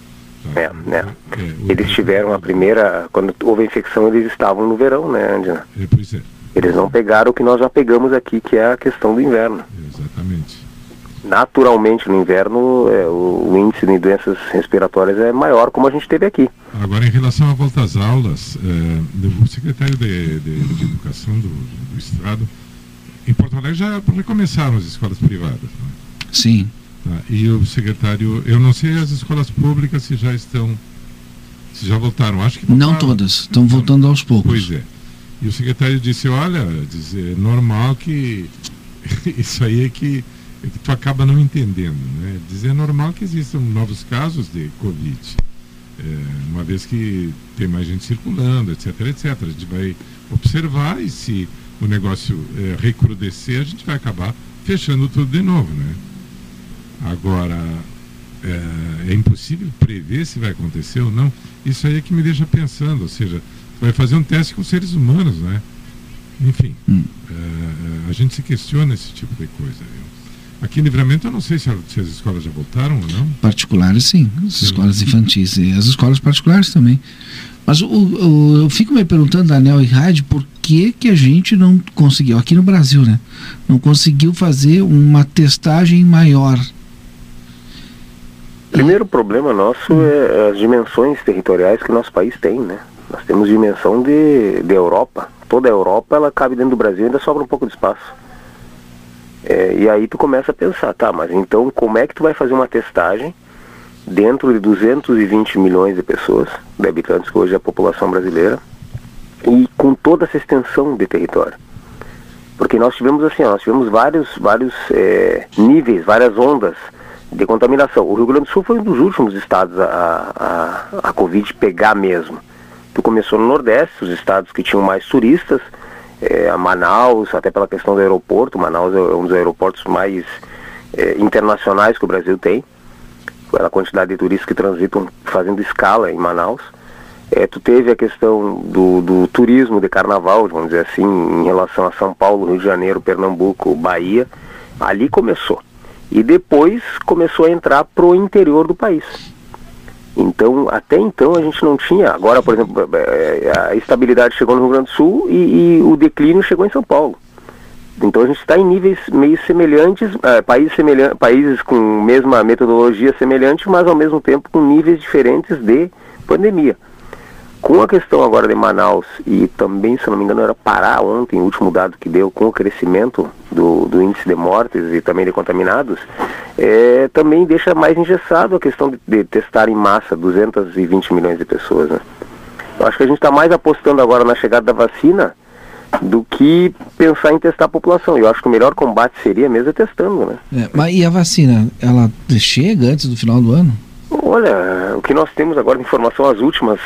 É, né? É, eles tiveram a primeira. Quando houve a infecção, eles estavam no verão, né, Andina? É, pois é. Eles não pegaram o que nós já pegamos aqui, que é a questão do inverno. Exatamente naturalmente no inverno é, o, o, índice de doenças respiratórias é maior, como a gente teve aqui. Agora, em relação à volta às aulas, é, o secretário de, de, de Educação do, do, Estado, em Porto Alegre já recomeçaram as escolas privadas. Né? Sim. Tá, e o secretário, eu não sei as escolas públicas se já estão, se já voltaram, acho que voltaram. Não todas, estão voltando aos poucos. Pois é. E o secretário disse, olha, diz, é normal que *laughs* isso aí é que é que tu acaba não entendendo. Né? Dizer é normal que existam novos casos de Covid, é, uma vez que tem mais gente circulando, etc, etc. A gente vai observar e se o negócio é, recrudescer, a gente vai acabar fechando tudo de novo. Né? Agora, é, é impossível prever se vai acontecer ou não. Isso aí é que me deixa pensando, ou seja, vai fazer um teste com seres humanos, né? Enfim, hum. É, é, a gente se questiona esse tipo de coisa. Aqui em Livramento eu não sei se, se as escolas já voltaram ou não. Particulares sim, as sim. escolas infantis e as escolas particulares também. Mas o, o, eu fico me perguntando, Daniel e Rádio, por que, que a gente não conseguiu, aqui no Brasil, né? Não conseguiu fazer uma testagem maior. Primeiro problema nosso é as dimensões territoriais que nosso país tem, né? Nós temos dimensão de, de Europa. Toda a Europa ela cabe dentro do Brasil, ainda sobra um pouco de espaço. É, e aí tu começa a pensar, tá, mas então como é que tu vai fazer uma testagem dentro de 220 milhões de pessoas, de habitantes que hoje é a população brasileira, e com toda essa extensão de território? Porque nós tivemos assim, nós tivemos vários, vários é, níveis, várias ondas de contaminação. O Rio Grande do Sul foi um dos últimos estados a, a, a Covid pegar mesmo. Tu começou no Nordeste, os estados que tinham mais turistas, é, a Manaus, até pela questão do aeroporto. Manaus é um dos aeroportos mais é, internacionais que o Brasil tem, pela quantidade de turistas que transitam fazendo escala em Manaus. É, tu teve a questão do, do, turismo de carnaval, vamos dizer assim, em relação a São Paulo, Rio de Janeiro, Pernambuco, Bahia. Ali começou. E depois começou a entrar pro interior do país. Então, até então a gente não tinha. Agora, por exemplo, é, a estabilidade chegou no Rio Grande do Sul e, e o declínio chegou em São Paulo. Então a gente está em níveis meio semelhantes, é, países, semelhantes, países com mesma metodologia semelhante, mas ao mesmo tempo com níveis diferentes de pandemia. Com a questão agora de Manaus e também, se não me engano, era Pará ontem, o último dado que deu, com o crescimento do, do índice de mortes e também de contaminados, é, também deixa mais engessado a questão de, de, testar em massa 220 milhões de pessoas. Né? Eu acho que a gente está mais apostando agora na chegada da vacina do que pensar em testar a população. Eu acho que o melhor combate seria mesmo é testando, né? É, mas e a vacina, ela chega antes do final do ano? Olha, o que nós temos agora de informação, as últimas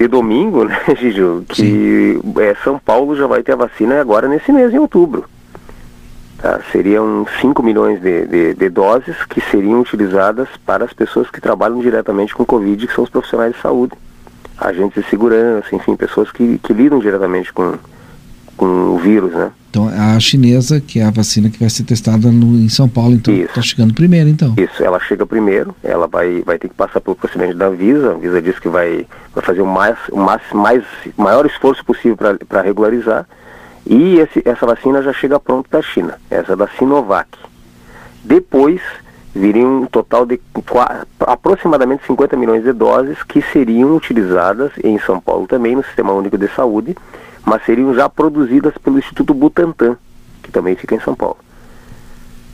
de domingo, *laughs* né, Gigi, que é, São Paulo já vai ter a vacina agora nesse mês, em outubro. Tá? Seriam 5 milhões de, de, de, doses que seriam utilizadas para as pessoas que trabalham diretamente com Covid, que são os profissionais de saúde, agentes de segurança, enfim, pessoas que, que lidam diretamente com, com o vírus, né? Então, a chinesa, que é a vacina que vai ser testada no, em São Paulo, então está chegando primeiro, então. Isso, ela chega primeiro, ela vai, vai ter que passar pelo procedimento da Anvisa, a Anvisa diz que vai, vai fazer o, mais, o mais, mais, maior esforço possível para regularizar, e esse, essa vacina já chega pronta da China, essa da Sinovac. Depois, viria um total de aproximadamente 50 milhões de doses que seriam utilizadas em São Paulo também, no Sistema Único de Saúde, mas seriam já produzidas pelo Instituto Butantan, que também fica em São Paulo.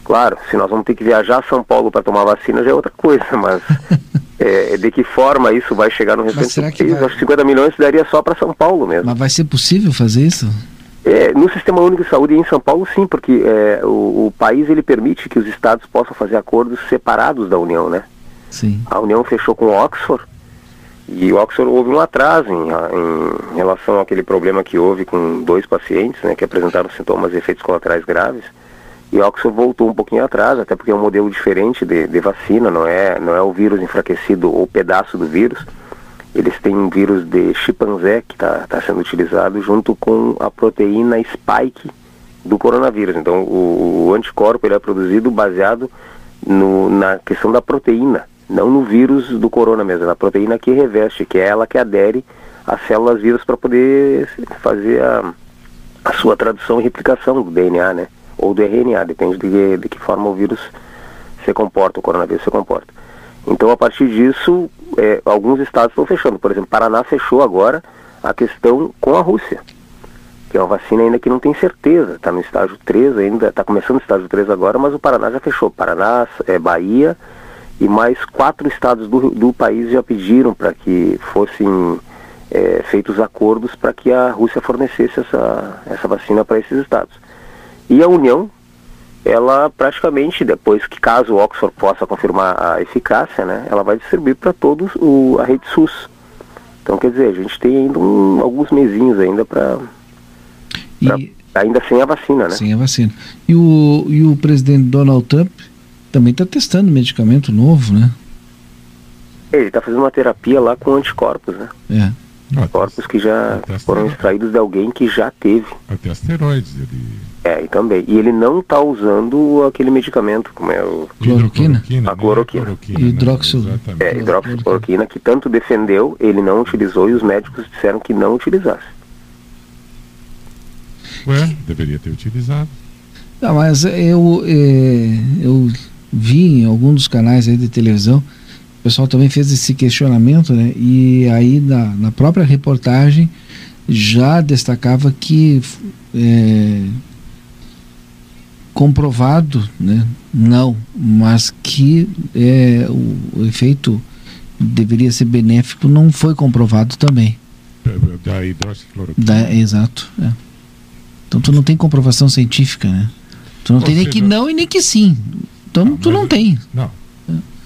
Claro, se nós vamos ter que viajar a São Paulo para tomar vacina já é outra coisa, *laughs* mas é, de que forma isso vai chegar no restante do país? Vai... Acho que 50 milhões daria só para São Paulo mesmo. Mas vai ser possível fazer isso? É, no Sistema Único de Saúde em São Paulo, sim, porque é, o, o, país ele permite que os estados possam fazer acordos separados da União, né? Sim. A União fechou com Oxford e Oxford houve um atraso em, em, relação àquele problema que houve com dois pacientes, né, que apresentaram sintomas e efeitos colaterais graves. E Oxford voltou um pouquinho atrás, até porque é um modelo diferente de, de vacina, não é, não é o vírus enfraquecido ou pedaço do vírus. Eles têm um vírus de chimpanzé que está tá sendo utilizado junto com a proteína spike do coronavírus. Então o, o anticorpo ele é produzido baseado no, na questão da proteína não no vírus do corona mesmo, na proteína que reveste, que é ela que adere às células vírus para poder fazer a, a, sua tradução e replicação do DNA, né? Ou do RNA, depende de que, de que forma o vírus se comporta, o coronavírus se comporta. Então, a partir disso, é, alguns estados estão fechando. Por exemplo, Paraná fechou agora a questão com a Rússia, que é uma vacina ainda que não tem certeza, está no estágio 3 ainda, está começando o estágio 3 agora, mas o Paraná já fechou. Paraná, é, Bahia, e mais quatro estados do, do país já pediram para que fossem é, feitos acordos para que a Rússia fornecesse essa, essa vacina para esses estados. E a União, ela praticamente, depois que caso o Oxford possa confirmar a eficácia, né, ela vai distribuir para todos o, a rede SUS. Então, quer dizer, a gente tem ainda um, alguns mesinhos ainda para... Ainda sem a vacina, né? Sem a vacina. E o, e o presidente Donald Trump também está testando medicamento novo, né? Ele está fazendo uma terapia lá com anticorpos, né? É. Anticorpos que já foram extraídos de alguém que já teve. Até asteroides ele. É, e também. E ele não está usando aquele medicamento, como é o. Cloroquina? A cloroquina. Né? Hidroxil... É, hidroxicloroquina, que tanto defendeu, ele não utilizou e os médicos disseram que não utilizasse. Ué, deveria ter utilizado. Não, mas eu, é, eu vi em algum dos canais aí de televisão, o pessoal também fez esse questionamento, né? E aí na, na própria reportagem já destacava que é, comprovado, né? Não, mas que é, o, o efeito deveria ser benéfico não foi comprovado também. Da hidroxicloroquina. Da, exato. É. Então tu não tem comprovação científica, né? Tu não Ou tem nem que não e nem que sim. Então não, tu não tem. Não.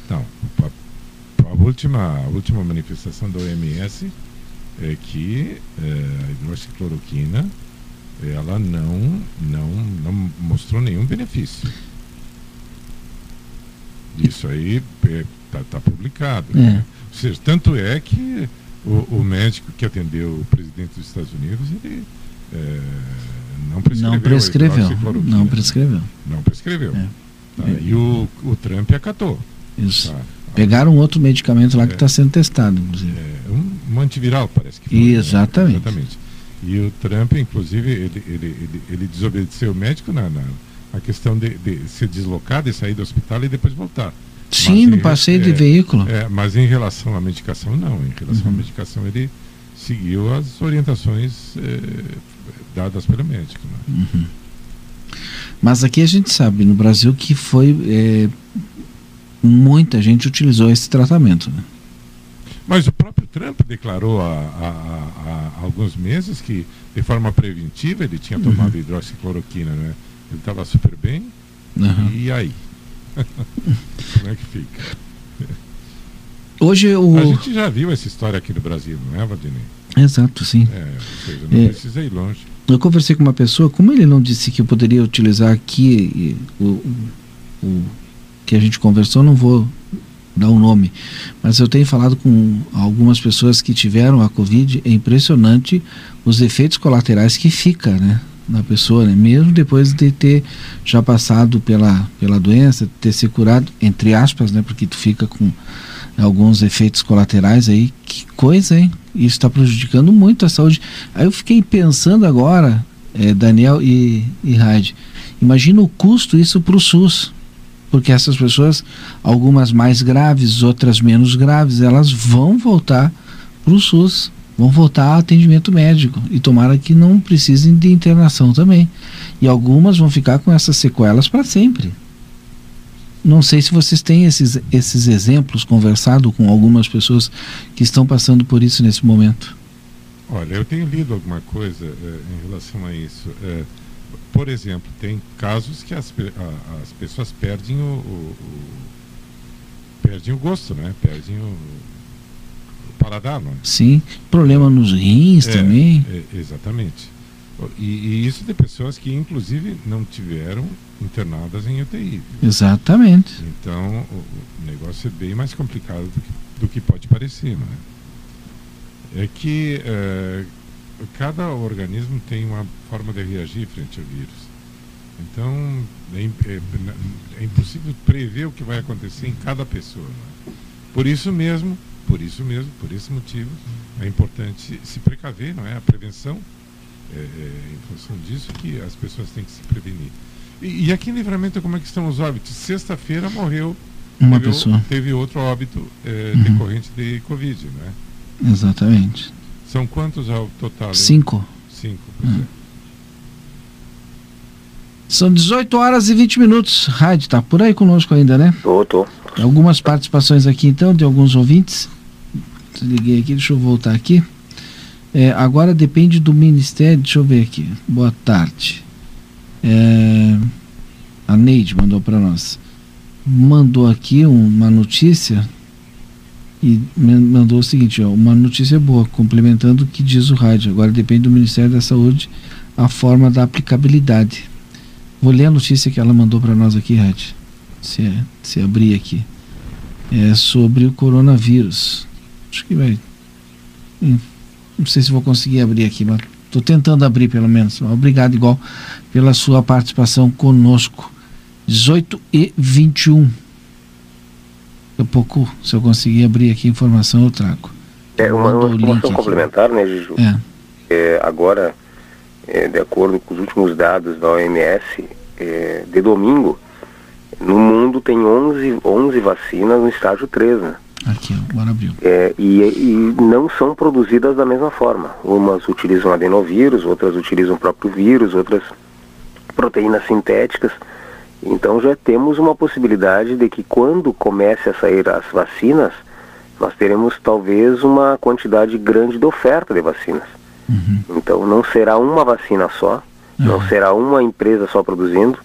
Não. A, a, última, a última manifestação da OMS é que é, a hidroxicloroquina ela não, não, não mostrou nenhum benefício. Isso aí está é, tá publicado. É. Né? Ou seja, tanto é que o, o, médico que atendeu o presidente dos Estados Unidos, ele é, não prescreveu. Não prescreveu. Não prescreveu. Não prescreveu. É. Tá? É. E o, o Trump acatou. Isso. Tá? Pegaram outro medicamento lá que está sendo testado, inclusive. É, um, um antiviral, parece que foi. Né? Exatamente. Né? Exatamente. E o Trump, inclusive, ele, ele, ele, ele desobedeceu o médico na, na, na questão de, de se deslocar, de sair do hospital e depois voltar. Sim, mas no passeio de é, veículo. É, mas em relação à medicação, não. Em relação uhum. à medicação, ele seguiu as orientações é, dadas pelo médico. Né? Uhum. Mas aqui a gente sabe, no Brasil, que foi. É, muita gente utilizou esse tratamento. Né? Mas o próprio Trump declarou há, há, há, alguns meses que, de forma preventiva, ele tinha tomado uhum. hidroxicloroquina. Né? Ele estava super bem. Uhum. E aí? *laughs* Como é que fica? Hoje o... A gente já viu essa história aqui no Brasil, não é, Valdinei? Exato, sim. É, ou seja, não é, precisa ir longe. Eu conversei com uma pessoa, como ele não disse que eu poderia utilizar aqui o, o, que a gente conversou, não vou dar o um nome, mas eu tenho falado com algumas pessoas que tiveram a Covid, é impressionante os efeitos colaterais que fica, né? na pessoa, né? mesmo depois de ter já passado pela, pela doença, ter se curado, entre aspas, né? porque tu fica com alguns efeitos colaterais aí, coisa, hein? Isso está prejudicando muito a saúde. Aí eu fiquei pensando agora, é, Daniel e, e Raid, imagina o custo isso para o SUS, porque essas pessoas, algumas mais graves, outras menos graves, elas vão voltar para o SUS vão voltar a atendimento médico e tomara que não precisem de internação também. E algumas vão ficar com essas sequelas para sempre. Não sei se vocês têm esses, esses exemplos, conversado com algumas pessoas que estão passando por isso nesse momento. Olha, eu tenho lido alguma coisa é, em relação a isso. É, por exemplo, tem casos que as, a, as pessoas perdem o, o, o, perdem o gosto, né? Perdem o, paladar, não é? Sim, problema nos rins é, também. É, exatamente. E, e, isso de pessoas que, inclusive, não tiveram internadas em UTI. Exatamente. Então, o, negócio é bem mais complicado do que, do que pode parecer, não é? Que é, cada organismo tem uma forma de reagir frente ao vírus. Então, é, é, é impossível prever o que vai acontecer em cada pessoa. É? Por isso mesmo, por isso mesmo, por esse motivo, é importante se precaver, não é? A prevenção, é, é, em função disso que as pessoas têm que se prevenir. E, e aqui em Livramento, como é que estão os óbitos? Sexta-feira morreu uma teve, pessoa. Teve outro óbito é, uhum. decorrente de Covid, não é? Exatamente. São quantos ao total? Cinco. Cinco, pois uhum. São 18 horas e 20 minutos. Rádio, tá por aí conosco ainda, né? Tô, tô. Algumas participações aqui então, de alguns ouvintes. Desliguei aqui, deixa eu voltar aqui. É, agora depende do Ministério. Deixa eu ver aqui. Boa tarde. É, a Neide mandou para nós. Mandou aqui uma notícia e mandou o seguinte: ó, uma notícia boa, complementando o que diz o rádio. Agora depende do Ministério da Saúde a forma da aplicabilidade. Vou ler a notícia que ela mandou para nós aqui, Rádio. Se, se abrir aqui. É sobre o coronavírus. Acho que vai. Hum, não sei se vou conseguir abrir aqui, mas estou tentando abrir pelo menos. Obrigado, igual, pela sua participação conosco. 18 e 21. Daqui a pouco, se eu conseguir abrir aqui a informação, eu trago. É uma, uma informação complementar, né, Juju? É. é agora, é, de acordo com os últimos dados da OMS, é, de domingo, no mundo tem 11, 11 vacinas no estágio 3, né? Aqui, agora abriu. É, e, e, não são produzidas da mesma forma. Umas utilizam adenovírus, outras utilizam o próprio vírus, outras proteínas sintéticas. Então já temos uma possibilidade de que quando comece a sair as vacinas, nós teremos talvez uma quantidade grande de oferta de vacinas. Uhum. Então não será uma vacina só, uhum. não será uma empresa só produzindo,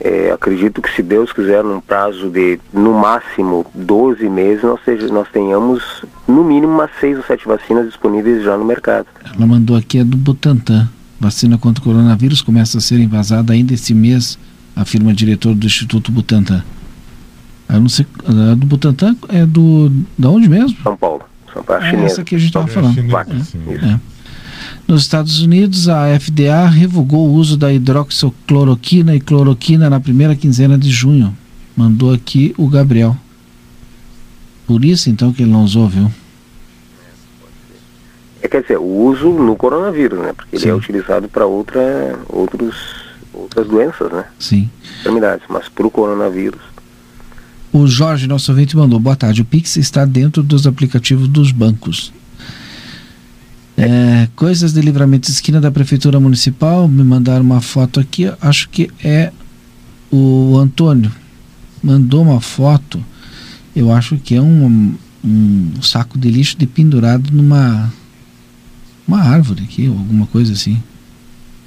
é, acredito que se Deus quiser, num prazo de no máximo 12 meses, nós, seja, nós tenhamos no mínimo umas 6 ou 7 vacinas disponíveis já no mercado. Ela mandou aqui a do Butantan. Vacina contra o coronavírus começa a ser envasada ainda esse mês, afirma o diretor do Instituto Butantan. Eu não sei, a do Butantan é do. da onde mesmo? São Paulo. São Paulo, é essa que a gente estava falando. É, é. Nos Estados Unidos, a FDA revogou o uso da hidroxicloroquina e cloroquina na primeira quinzena de junho. Mandou aqui o Gabriel. Por isso, então, que ele não usou, viu? É, quer dizer, o uso no coronavírus, né? Porque Sim. ele é utilizado para outra, outros, outras doenças, né? Sim. Enfermidades. Mas para o coronavírus, O Jorge, nosso ouvinte, mandou. Boa tarde. O Pix está dentro dos aplicativos dos bancos. É, coisas de livramento esquina da Prefeitura Municipal. Me mandaram uma foto aqui. Acho que é o Antônio. Mandou uma foto. Eu acho que é um, um saco de lixo de pendurado numa uma árvore aqui, ou alguma coisa assim.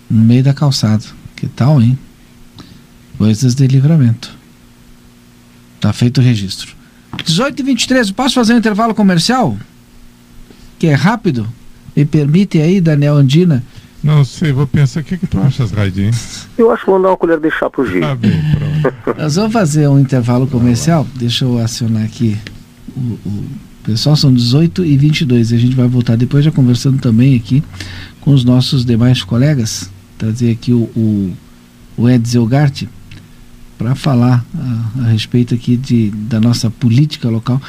No meio da calçada. Que tal, hein? Coisas de livramento. Tá feito o registro. 18 e 23, posso fazer um intervalo comercial? Que é rápido? Me permite aí, Daniel Andina? Não sei, vou pensar, o que, que tu achas, Raidinho? eu acho que vou dar uma colher de chá pro Gil. Tá bem, pronto. Nós vamos fazer um intervalo comercial. Deixa eu acionar aqui o, o pessoal, são 18 e 22 e a gente vai voltar depois já conversando também aqui com os nossos demais colegas. Trazer aqui o, o, o Edsel Gart para falar a, a respeito aqui de, da nossa política local.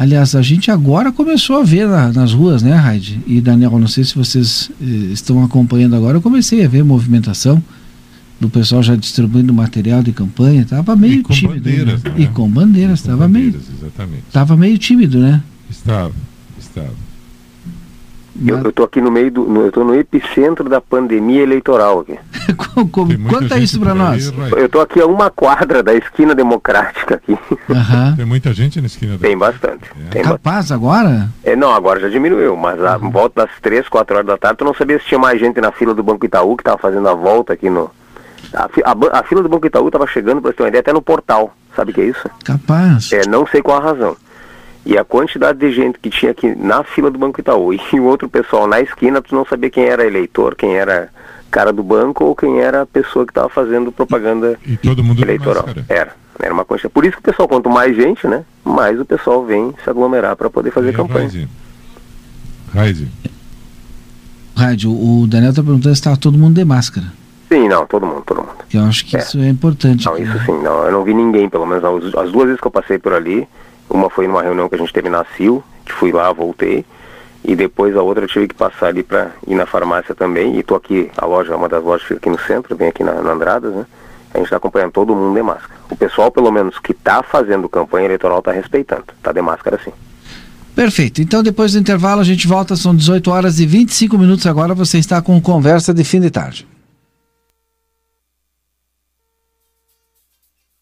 Aliás, a gente agora começou a ver na- nas ruas, né, Raide? E Daniel, não sei se vocês eh, estão acompanhando agora, eu comecei a ver movimentação do pessoal já distribuindo material de campanha, tava meio E com tímido. bandeiras, né? né? E com bandeiras, Com tava meio, Exatamente. tava meio tímido, né? Estava, estava. Eu, Mas- eu tô aqui no meio do. no- eu tô no epicentro da pandemia eleitoral aqui. *laughs* Co- co- Tem muita Conta isso para aí, nós. Rai. Eu tô aqui a uma quadra da esquina democrática aqui. Aham. Tem muita gente na esquina da... Tem bastante. É. Tem ba- Capaz agora? é, não, agora já diminuiu, mas a volta das três, quatro horas da tarde, tu não sabia se tinha mais gente na fila do Banco Itaú que tava fazendo a volta aqui no. A, fi- a a fila do Banco Itaú tava chegando, pra você ter uma ideia, até no portal. Sabe o que é isso? Capaz. É, não sei qual a razão. E a quantidade de gente que tinha aqui na fila do Banco Itaú *laughs* e o outro pessoal na esquina, tu não sabia quem era eleitor, quem era cara do banco ou quem era a pessoa que estava fazendo propaganda E todo mundo eleitoral. Era. Era uma quantidade. Por isso que o pessoal, quanto mais gente, né, mais o pessoal vem se aglomerar para poder fazer E, campanha. Raide, Rádio, o Daniel tá perguntando se tá todo mundo de máscara. Sim, não, todo mundo, todo mundo. Eu acho que É. isso é importante. Não, aqui, isso né? sim, não, eu não vi ninguém, pelo menos as duas vezes que eu passei por ali, uma foi numa reunião que a gente teve na CIL, que fui lá, voltei, e depois a outra eu tive que passar ali para ir na farmácia também, e tô aqui, a loja, uma das lojas fica aqui no centro, bem aqui na, na Andradas, né? A gente está acompanhando todo mundo de máscara. O pessoal, pelo menos, que está fazendo campanha eleitoral, está respeitando. Está de máscara sim. Perfeito. Então, depois do intervalo, a gente volta. São 18 horas e 25 minutos agora. Você está com conversa de fim de tarde.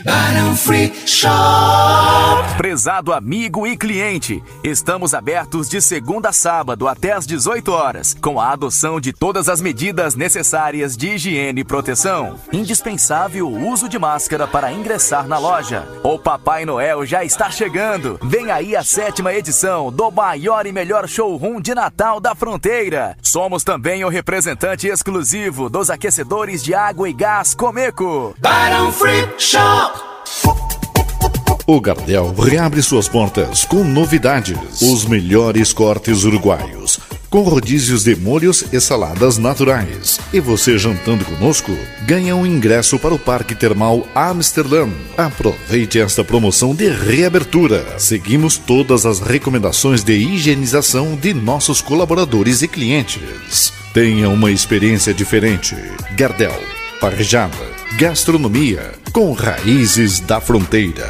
Barão Free Shop. Prezado amigo e cliente, estamos abertos de segunda a sábado até às 18 horas, com a adoção de todas as medidas necessárias de higiene e proteção. Indispensável o uso de máscara para ingressar na loja. O Papai Noel já está chegando. Vem aí a sétima edição do maior e melhor showroom de Natal da fronteira. Somos também o representante exclusivo dos aquecedores de água e gás Comeco. Barão Free Shop. O Gardel reabre suas portas com novidades. Os melhores cortes uruguaios, com rodízios de molhos e saladas naturais. E você jantando conosco, ganha um ingresso para o Parque Termal Amsterdã. Aproveite esta promoção de reabertura. Seguimos todas as recomendações de higienização de nossos colaboradores e clientes. Tenha uma experiência diferente. Gardel, parejada, gastronomia com raízes da fronteira.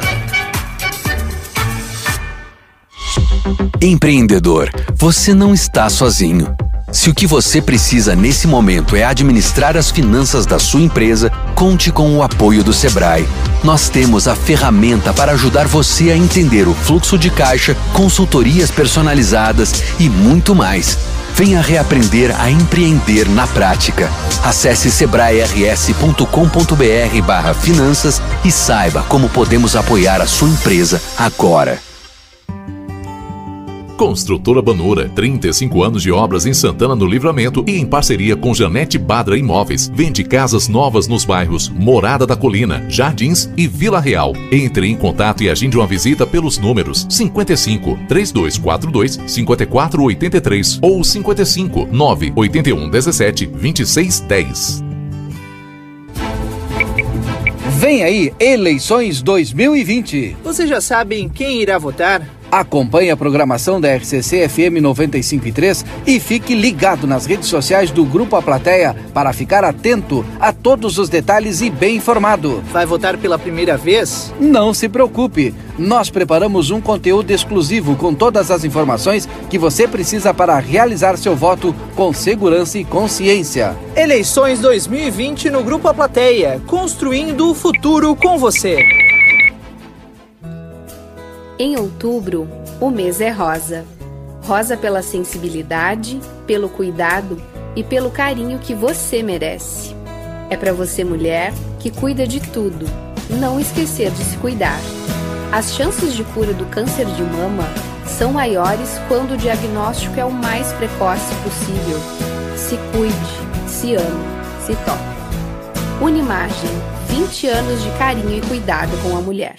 Empreendedor, você não está sozinho. Se o que você precisa nesse momento é administrar as finanças da sua empresa, conte com o apoio do Sebrae. Nós temos a ferramenta para ajudar você a entender o fluxo de caixa, consultorias personalizadas e muito mais. Venha reaprender a empreender na prática. Acesse sebrae-rs.com.br barra finanças e saiba como podemos apoiar a sua empresa agora. Construtora Banura, 35 anos de obras em Santana do Livramento e em parceria com Janete Badra Imóveis. Vende casas novas nos bairros Morada da Colina, Jardins e Vila Real. Entre em contato e agende uma visita pelos números 55 3242 5483 ou 55 981 17 2610. Vem aí, eleições 2020. Você já sabe em quem irá votar? Acompanhe a programação da RCC FM 95.3 e fique ligado nas redes sociais do Grupo A Plateia para ficar atento a todos os detalhes e bem informado. Vai votar pela primeira vez? Não se preocupe, nós preparamos um conteúdo exclusivo com todas as informações que você precisa para realizar seu voto com segurança e consciência. Eleições 2020 no Grupo A Plateia, construindo o futuro com você. Em outubro, o mês é rosa. Rosa pela sensibilidade, pelo cuidado e pelo carinho que você merece. É para você, mulher, que cuida de tudo, não esquecer de se cuidar. As chances de cura do câncer de mama são maiores quando o diagnóstico é o mais precoce possível. Se cuide, se ame, se toque. Unimagem 20 anos de carinho e cuidado com a mulher.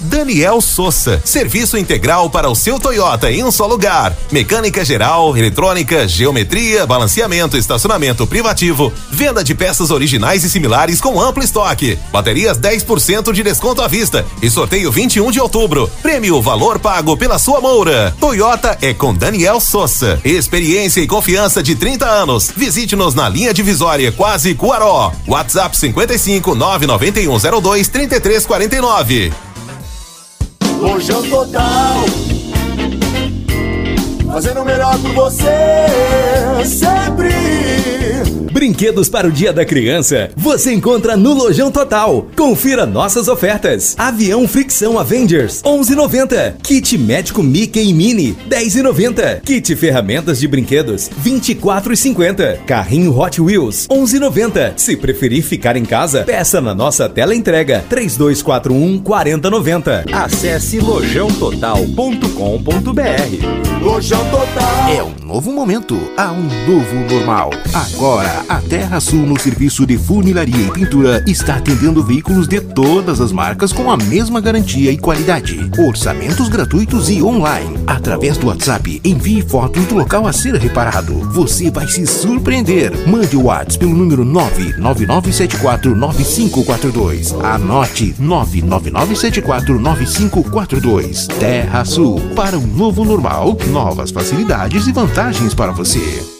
Daniel Souza, serviço integral para o seu Toyota em um só lugar. Mecânica geral, eletrônica, geometria, balanceamento, estacionamento privativo, venda de peças originais e similares com amplo estoque. Baterias 10% de desconto à vista e sorteio 21 de outubro. Prêmio valor pago pela sua moura. Toyota é com Daniel Souza. Experiência e confiança de 30 anos. Visite-nos na linha divisória Quase Cuaró. WhatsApp 55 99102 3349. Lojão Total. Fazendo o melhor por você, sempre. Brinquedos para o Dia da Criança, você encontra no Lojão Total. Confira nossas ofertas. Avião Fricção Avengers, 11,90. Kit médico Mickey e Minnie, 10,90. Kit ferramentas de brinquedos, 24,50. Carrinho Hot Wheels, 11,90. Se preferir ficar em casa, peça na nossa tela entrega, 3241 4090. Acesse lojãototal.com.br. Lojão Total. É um novo momento, há um novo normal. Agora, a Terra Sul no serviço de funilaria e pintura está atendendo veículos de todas as marcas com a mesma garantia e qualidade. Orçamentos gratuitos e online. Através do WhatsApp, envie fotos do local a ser reparado. Você vai se surpreender. Mande o WhatsApp pelo número 999749542. Anote 999749542. Terra Sul. Para um novo normal, novas facilidades e vantagens para você.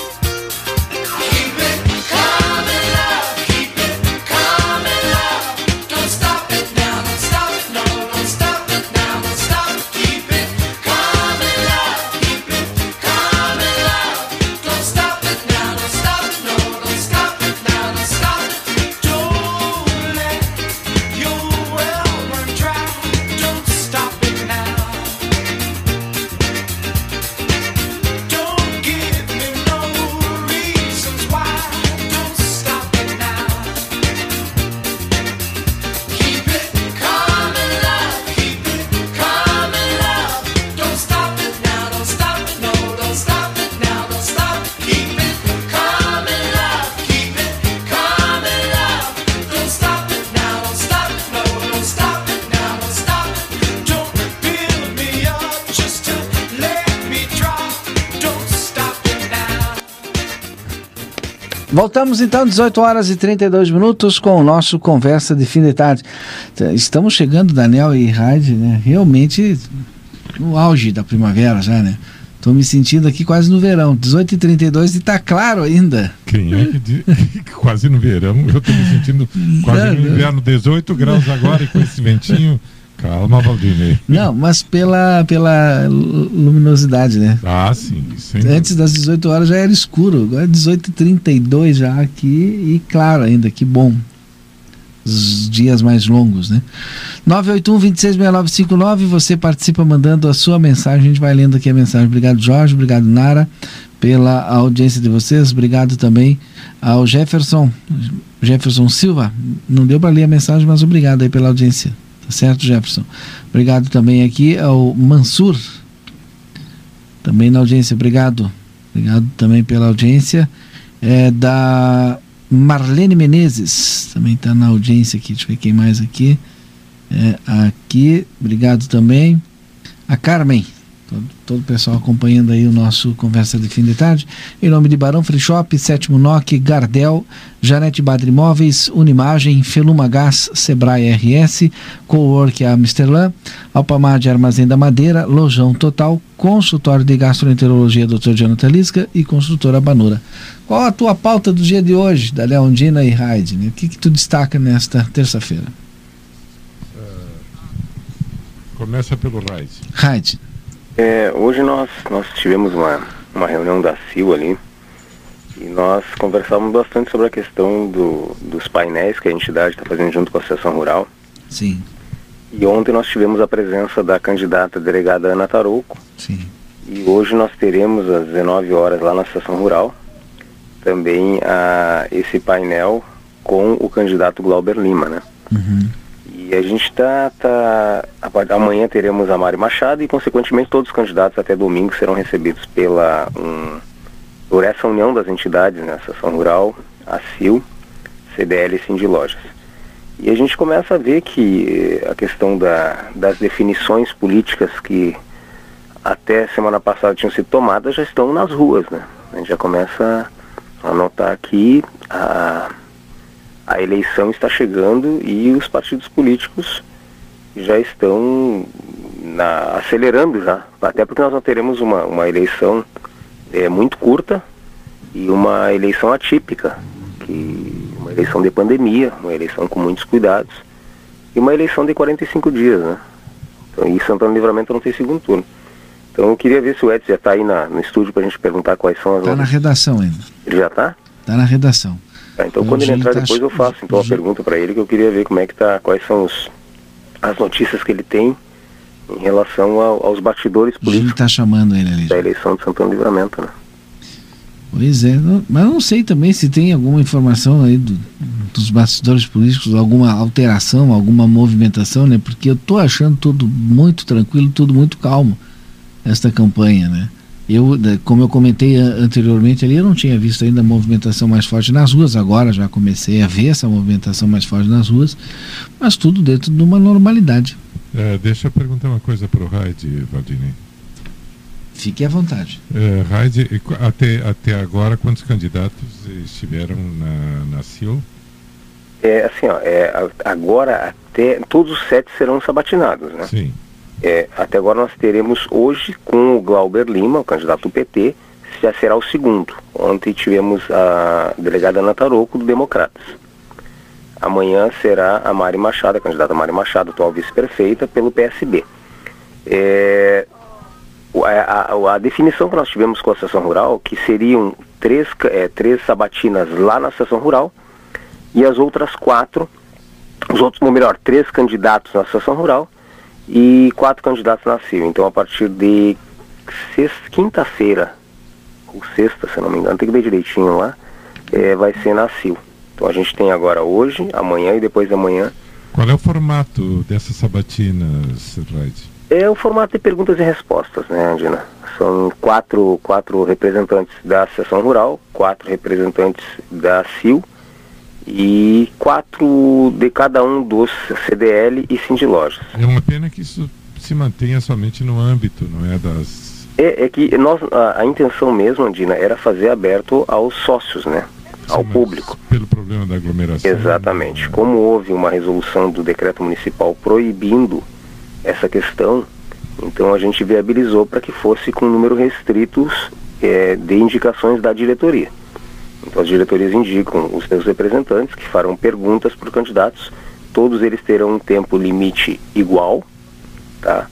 Voltamos então, 18 horas e 32 minutos, com o nosso Conversa de Fim de Tarde. Estamos chegando, Daniel e Raid, né? Realmente no auge da primavera já, né? Tô me sentindo aqui quase no verão, 18h32 e tá claro ainda. Quem é que diz *laughs* quase no verão? Eu tô me sentindo quase no inverno, 18 graus agora e com esse ventinho. Calma, Valdinei. Não, mas pela, pela luminosidade, né? Ah, sim. sim. Antes das 18 horas já era escuro, agora é 18h32 já aqui e claro ainda, que bom. Os dias mais longos, né? 981-266959, você participa mandando a sua mensagem, a gente vai lendo aqui a mensagem. Obrigado, Jorge, obrigado, Nara, pela audiência de vocês, obrigado também ao Jefferson, Jefferson Silva, não deu para ler a mensagem, mas obrigado aí pela audiência. Tá certo, Jefferson? Obrigado também aqui ao Mansur, também na audiência. Obrigado. Obrigado também pela audiência. É, da Marlene Menezes, também está na audiência aqui. Deixa eu ver quem mais aqui. É, aqui, obrigado também. A Carmen, todo, todo o pessoal acompanhando aí o nosso Conversa de Fim de Tarde. Em nome de Barão Free Shop, Sétimo NOC, Gardel, Janete Badri Imóveis, Unimagem, Feluma Gás, Sebrae RS, Cowork Amsterdã, Alpamar de Armazém da Madeira, Lojão Total, Consultório de Gastroenterologia Dr. Jonathan Lisca e Construtora Banura. Qual a tua pauta do dia de hoje, da Leondina e? Né? O que, que tu destaca nesta terça-feira? Começa pelo Raid. Raid. É, hoje nós, nós tivemos uma, uma reunião da CIL ali e nós conversávamos bastante sobre a questão do, dos painéis que a entidade está fazendo junto com a Associação Rural. Sim. E ontem nós tivemos a presença da candidata delegada Ana Tarouco. Sim. E hoje nós teremos às 19 horas lá na Associação Rural também a, esse painel com o candidato Glauber Lima, né? Uhum. E a gente está, tá, amanhã teremos a Mari Machado e, consequentemente, todos os candidatos até domingo serão recebidos pela um, por essa união das entidades, né, Associação Rural, a CIL, CDL e Cindy Lojas. E a gente começa a ver que a questão da, das definições políticas que até semana passada tinham sido tomadas já estão nas ruas, né? A gente já começa a notar que a a eleição está chegando e os partidos políticos já estão na, acelerando já, até porque nós não teremos uma, uma eleição é, muito curta e uma eleição atípica, que, uma eleição de pandemia, uma eleição com muitos cuidados e uma eleição de 45 dias, né? Então, e Santana Livramento não tem segundo turno. Então eu queria ver se o Edson já está aí na, no estúdio para a gente perguntar quais são as Está na redação ainda. Ele já está? Está na redação. Tá, então quando ele entrar depois eu faço então a pergunta para ele que eu queria ver como é que tá, quais são os, as notícias que ele tem em relação ao, aos bastidores políticos. está chamando ele ali. Da eleição de Santana Livramento, né? Pois é, não, mas não sei também se tem alguma informação aí do, dos bastidores políticos, alguma alteração, alguma movimentação, né? Porque eu tô achando tudo muito tranquilo, tudo muito calmo esta campanha, né? Eu, como eu comentei anteriormente ali, eu não tinha visto ainda a movimentação mais forte nas ruas, agora já comecei a ver essa movimentação mais forte nas ruas, mas tudo dentro de uma normalidade. É, deixa eu perguntar uma coisa para o Raid, Valdinei. Fique à vontade. É, Raid, até, até agora, quantos candidatos estiveram na, na CIL? É assim, ó, é, agora até todos os sete serão sabatinados, né? Sim. É, até agora nós teremos hoje com o Glauber Lima, o candidato do PT, já será o segundo. Ontem tivemos a delegada Ana Taroco, do Democratas. Amanhã será a Mari Machado, a candidata Mari Machado, atual vice-prefeita, pelo PSB. É, a, a, a, definição que nós tivemos com a Associação Rural, que seriam três, é, três sabatinas lá na Associação Rural e as outras quatro, os outros, ou melhor, três candidatos na Associação Rural e quatro candidatos na CIL. Então, a partir de quinta-feira, ou sexta, se não me engano, tem que ver direitinho lá, é, vai ser na CIL. Então, a gente tem agora hoje, amanhã e depois de amanhã. Qual é o formato dessas sabatinas, Raid? É o formato de perguntas e respostas, né, Andina? São quatro, quatro representantes da Associação Rural, quatro representantes da CIL e quatro de cada um dos CDL e Sindilojas. É uma pena que isso se mantenha somente no âmbito, não é das... É, é que nós, a, a, intenção mesmo, Andina, era fazer aberto aos sócios, né? Sim, ao público. Pelo problema da aglomeração. Exatamente. Como houve uma resolução do decreto municipal proibindo essa questão, Então a gente viabilizou para que fosse com número restritos é, de indicações da diretoria. Então as diretorias indicam os seus representantes que farão perguntas por candidatos. Todos eles terão um tempo limite igual, tá?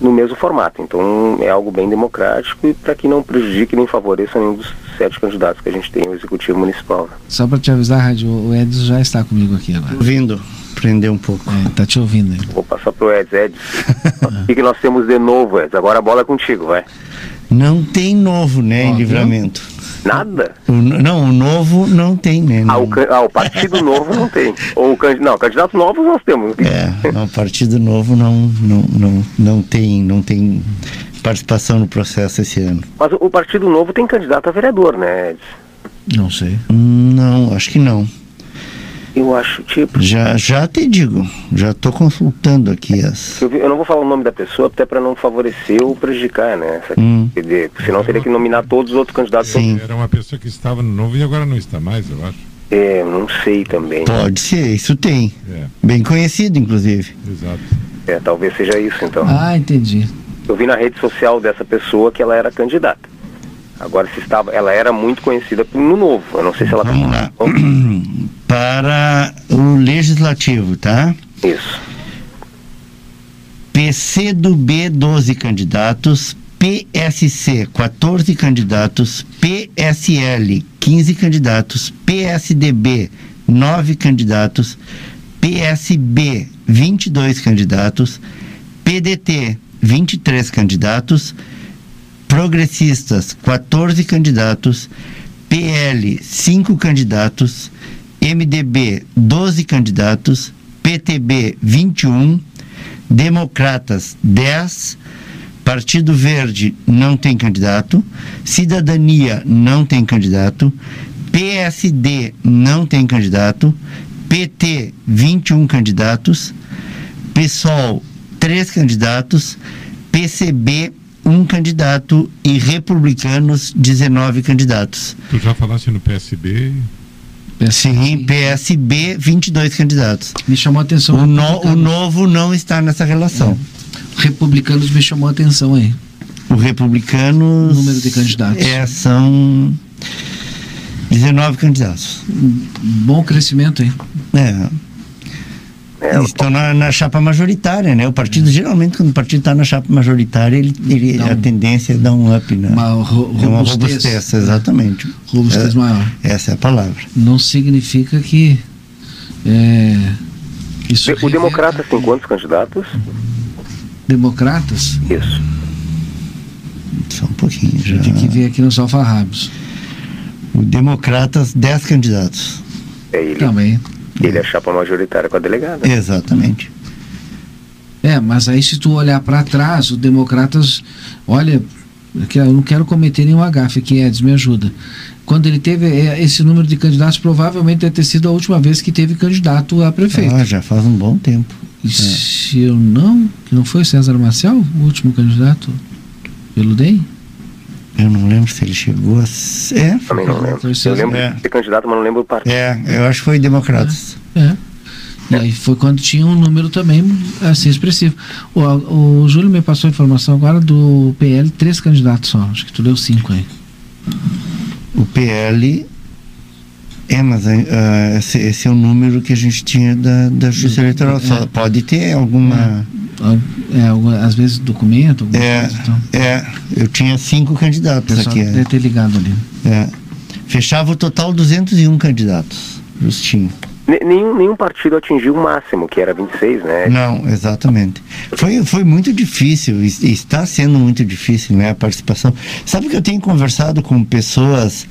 No mesmo formato. Então é algo bem democrático e para que não prejudique nem favoreça nenhum dos sete candidatos que a gente tem no executivo municipal. Só para te avisar, Rádio, o Edson já está comigo aqui agora. Ouvindo, prender um pouco. É, tá te ouvindo aí. Vou passar pro Eds. Eds, *laughs* o que, que nós temos de novo, Eds? Agora a bola é contigo, vai. Não tem novo, né, em livramento. Nada? O, não, o novo não tem, né? Ah, o, ah, o Partido Novo não tem. Ou o can- não, candidatos novos nós temos. É, não, o Partido Novo não, não, não, não, tem, não tem participação no processo esse ano. Mas o, Partido Novo tem candidato a vereador, né, Eds? Não sei. Não, acho que não. Eu acho, tipo. Já, já te digo, já estou consultando aqui as. Eu, eu não vou falar o nome da pessoa, até para não favorecer ou prejudicar, né? Essa, Hum. senão teria que nominar todos os outros candidatos. Era uma pessoa que estava no novo e agora não está mais, eu acho. É, não sei também. Pode ser, isso tem. É. Bem conhecido, inclusive. Exato. É, talvez seja isso, então. Ah, entendi. Eu vi na rede social dessa pessoa que ela era candidata. Agora, se estava, ela era muito conhecida no Novo. Eu não sei se ela Vamos lá. *clears throat* Para o Legislativo, tá? Isso. PC do B, 12 candidatos. PSC, 14 candidatos. PSL, 15 candidatos. PSDB, 9 candidatos. PSB, 22 candidatos. PDT, 23 candidatos. Progressistas, 14 candidatos. PL, 5 candidatos. MDB, 12 candidatos. PTB, 21. Democratas, 10. Partido Verde não tem candidato. Cidadania não tem candidato. PSD não tem candidato. PT, 21 candidatos. PSOL, 3 candidatos. PCB, um candidato. E Republicanos, 19 candidatos. Tu já falaste no PSB? Sim, PSB, 22 candidatos. Me chamou a atenção. O, no- o novo não está nessa relação. Republicanos me chamou a atenção aí. O Republicanos. Número de candidatos. É, são 19 candidatos. Bom crescimento, hein? É. Estão na, na chapa majoritária, né? O partido, geralmente, quando o partido está na chapa majoritária, ele, ele- a tendência é dar um up, né? Uma ro- É uma robustez. robustez, exatamente. Robustez É, maior. Essa é a palavra. Não significa que. É, isso O Democratas tem quantos candidatos? Democratas? Isso. Só um pouquinho já. Tem que ver aqui nos alfarrábios. O Democratas, 10 candidatos. É ele. Também. Ele é chapa majoritária com a delegada. Exatamente. É, mas aí se tu olhar para trás, o Democratas, olha, que eu não quero cometer nenhum agafe aqui, Edson, me ajuda. Quando ele teve é, esse número de candidatos, provavelmente deve ter sido a última vez que teve candidato a prefeito. Ah, já faz um bom tempo. E se eu não, que não foi César Marcel, o último candidato pelo DEM? Eu não lembro se ele chegou a. ser- É, Também não lembro. Foi Eu lembro É. de ser candidato, mas não lembro o partido. É, eu acho que foi Democratas. É. E aí foi quando tinha um número também assim expressivo. O, o Júlio me passou a informação agora do PL, três candidatos só. Acho que tu deu cinco aí. O PL. É, mas ah, esse, esse é o número que a gente tinha da, da Justiça Eleitoral. Só É. pode ter alguma. É, alguma- às vezes documento, alguma É, coisa. Então, é, eu tinha cinco candidatos pessoal aqui. deve É. ter ligado ali. É. Fechava o total 201 candidatos. Justinho. Ne- Nenhum, nenhum partido atingiu o máximo, que era 26, né? Não, exatamente. Foi, foi muito difícil, está sendo muito difícil né, a participação. Sabe que eu tenho conversado com pessoas,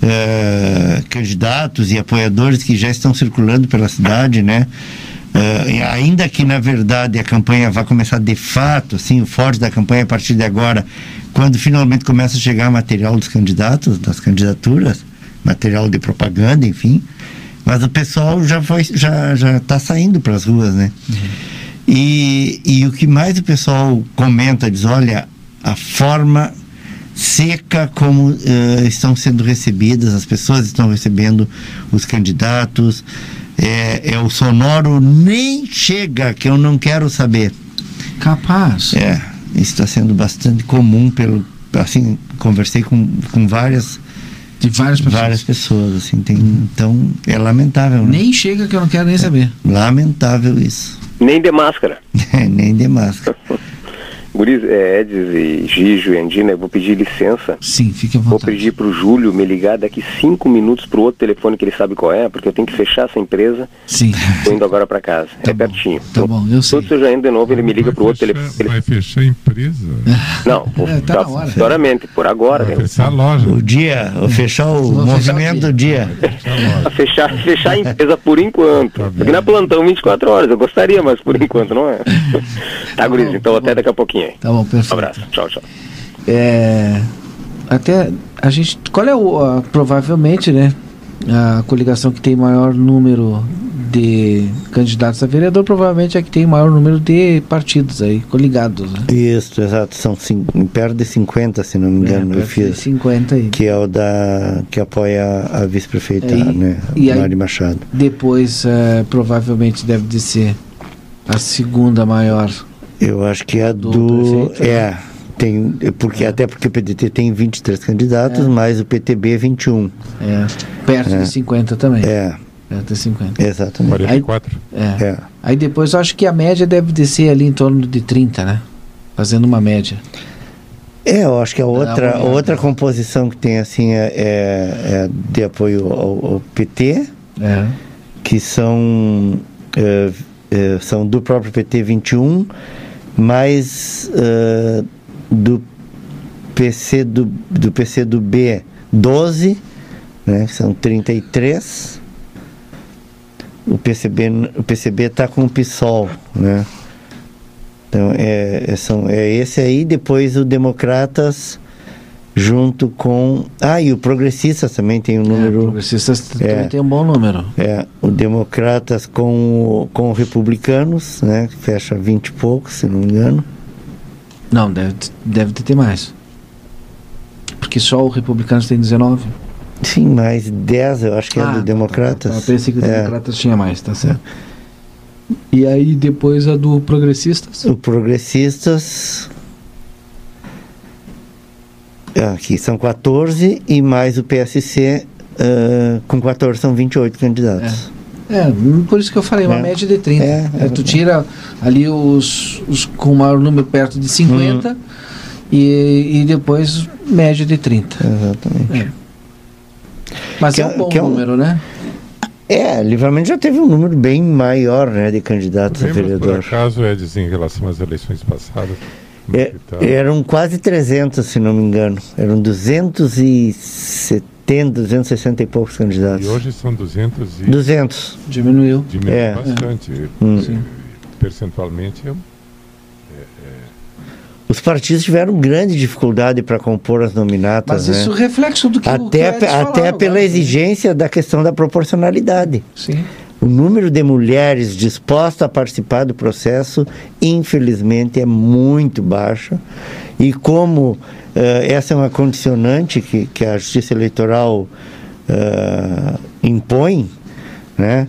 eh, candidatos e apoiadores que já estão circulando pela cidade, né? E ainda que na verdade a campanha vai começar de fato, assim, o forte da campanha a partir de agora, quando finalmente começa a chegar material dos candidatos, das candidaturas, material de propaganda, enfim. Mas o pessoal já foi, já já está saindo para as ruas, né? E, e o que mais o pessoal comenta diz, olha, a forma seca como eh, estão sendo recebidas, as pessoas estão recebendo os candidatos, é, é o sonoro nem chega, que eu não quero saber. Capaz. É, isso está sendo bastante comum pelo assim, conversei com, com várias de várias pessoas. Várias pessoas, assim, tem, então é lamentável. Né? Nem chega que eu não quero nem saber. Lamentável isso. Nem de máscara. *laughs* nem de máscara. *laughs* Guris, é, Edis e Gijo e Andina, eu vou pedir licença. Sim, fique à vontade. Vou pedir pro Júlio me ligar daqui cinco minutos pro outro telefone que ele sabe qual é, porque eu tenho que fechar essa empresa. Sim. Tô indo agora para casa. Tá é bom, pertinho. Tá bom, eu sei. Todos eu já indo de novo, ele me liga pro outro telefone. Ele... Vai fechar a empresa? *laughs* Não, por, É, tá hora. futuramente, por agora. né? Fechar a loja. O dia, o fechar o Vou fechar movimento o do dia. A *laughs* fechar, fechar a empresa por enquanto. Porque na plantão 24 horas, eu gostaria, mas por enquanto não é. *laughs* Tá, Guris, então até daqui a pouquinho aí. Tá bom, Um perfeito. abraço. Tchau, tchau. É, até a gente. Qual é o. a- provavelmente, né? A coligação que tem maior número de candidatos a vereador provavelmente é que tem maior número de partidos aí, coligados, né? Isso, exato, são perto de 50, se não me engano, eu perto de fiz. 50 aí. Que é o da que apoia a vice-prefeita, É, né, e aí- Mari Machado. Depois, é, provavelmente deve de ser a segunda maior. Eu acho que a Do do, prefeito, né? é, tem porque até porque o PDT tem 23 candidatos, mais o PTB 21. É, perto É. de 50 também. É, Perto de 50. exatamente. 44. É. É. Aí depois eu acho que a média deve descer ali em torno de 30, né? Fazendo uma média. É, eu acho que a outra, olhada. outra composição que tem assim é, é- é de apoio ao, ao PT, É. que são é, é, são do próprio PT 21, mais é, do PC do, do PC do B 12, né, que são 33. O PCB o PCB está com o PSOL, né? Então é, é, são, é esse aí, depois o Democratas junto com. Ah, e o Progressistas também tem um número. Progressistas É. também tem um bom número. É, o Democratas com, o- com o Republicanos, né? Fecha 20 e poucos, se não me engano. Não, deve, deve ter mais. Porque só o Republicanos tem 19. Sim, mais 10 eu acho que é Ah, do tá, Democratas. Eu pensei que o É. Democratas tinha mais, tá certo. E aí depois a do Progressistas? O Progressistas. Aqui são 14 e mais o PSC ah, com 14 são 28 candidatos. É, por isso que eu falei, uma É. média de 30. É, É, tu tira ali os, os com o maior número perto de 50 Uhum. e, e depois média de 30. Exatamente. É. Mas Que é é- um bom que é um- número, né? É, Livramento já teve um número bem maior né, de candidatos a Lembra, por vereador. acaso, Edson, em relação às eleições passadas? É, eram quase 300, se não me engano. Eram 270, 260 e poucos candidatos. E hoje são 200 e... 200. Diminuiu. Diminuiu É. bastante. Hum. Eh, Percentualmente, é um- Os partidos tiveram grande dificuldade para compor as nominatas. Mas né? isso é reflexo do que o que até, o até falava pela agora, né? exigência da questão da proporcionalidade. Sim. O número de mulheres dispostas a participar do processo, infelizmente, é muito baixo. E como eh, essa é uma condicionante que, que a Justiça Eleitoral eh, impõe, né?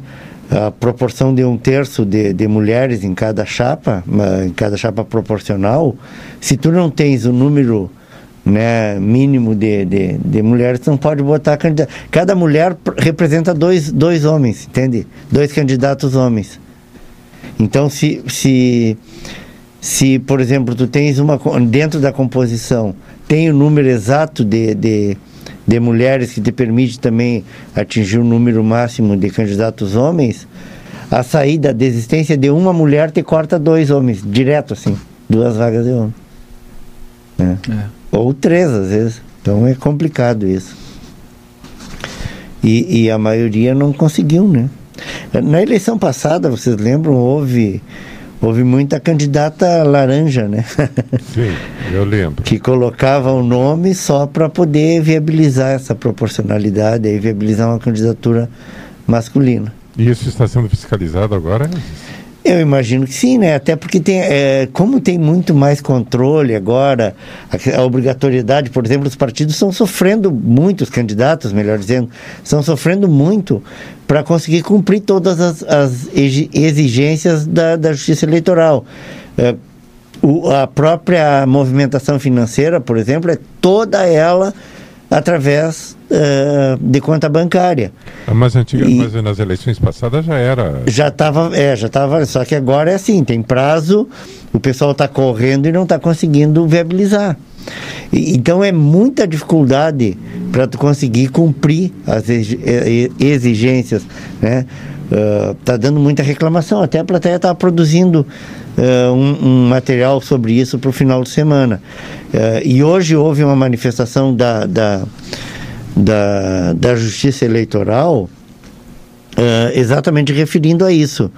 a proporção de um terço de, de mulheres em cada chapa, ma- em cada chapa proporcional, se tu não tens o número né, mínimo de, de, de mulheres, não pode botar candidato. Cada mulher pr- representa dois, dois homens, entende? Dois candidatos homens. Então, se, se, se, por exemplo, tu tens uma dentro da composição, tem o número exato de, de, de mulheres que te permite também atingir o número máximo de candidatos homens, a saída, a desistência de uma mulher te corta dois homens, direto assim, duas vagas de homem. né? É. Ou três, às vezes. Então é complicado isso. E, e a maioria não conseguiu, né? Na eleição passada, vocês lembram, houve, houve muita candidata laranja, né? *laughs* Sim, eu lembro. que colocava o nome só para poder viabilizar essa proporcionalidade e viabilizar uma candidatura masculina. E isso está sendo fiscalizado agora? Eu imagino que sim, né? Até porque tem, é, como tem muito mais controle agora, a, a obrigatoriedade, por exemplo, os partidos estão sofrendo muito, os candidatos, melhor dizendo, estão sofrendo muito para conseguir cumprir todas as, as exi- exigências da, da justiça eleitoral. É, O, a própria movimentação financeira, por exemplo, é toda ela através eh, de conta bancária. A mais antiga, mas nas eleições passadas já era. Já estava, é, já estava, só que agora é assim, tem prazo, o pessoal está correndo e não está conseguindo viabilizar. E- Então é muita dificuldade para conseguir cumprir as exi- exigências, né? Ah, tá dando muita reclamação, até a plateia está produzindo ah, um, um material sobre isso para o final de semana. Ah, e hoje houve uma manifestação da, da, da, da Justiça Eleitoral ah, exatamente referindo a isso.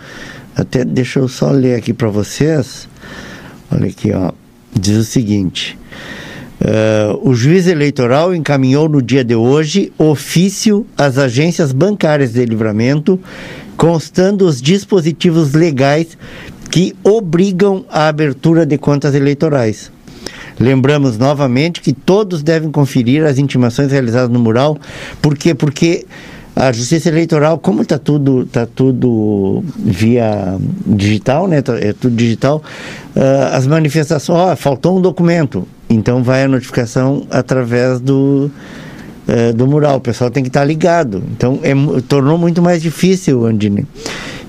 Até deixa eu só ler aqui para vocês. Olha aqui, ó. Diz o seguinte: ah, o juiz eleitoral encaminhou no dia de hoje ofício às agências bancárias de livramento, constando os dispositivos legais que obrigam a abertura de contas eleitorais. Lembramos novamente que todos devem conferir as intimações realizadas no mural, por quê? Porque a Justiça Eleitoral, como está tudo, tá tudo via digital, né? tá- É tudo digital, ah, as manifestações, ó, faltou um documento, então vai a notificação através do, eh, do mural. O pessoal tem que estar ligado. Então, é, tornou muito mais difícil, Andine.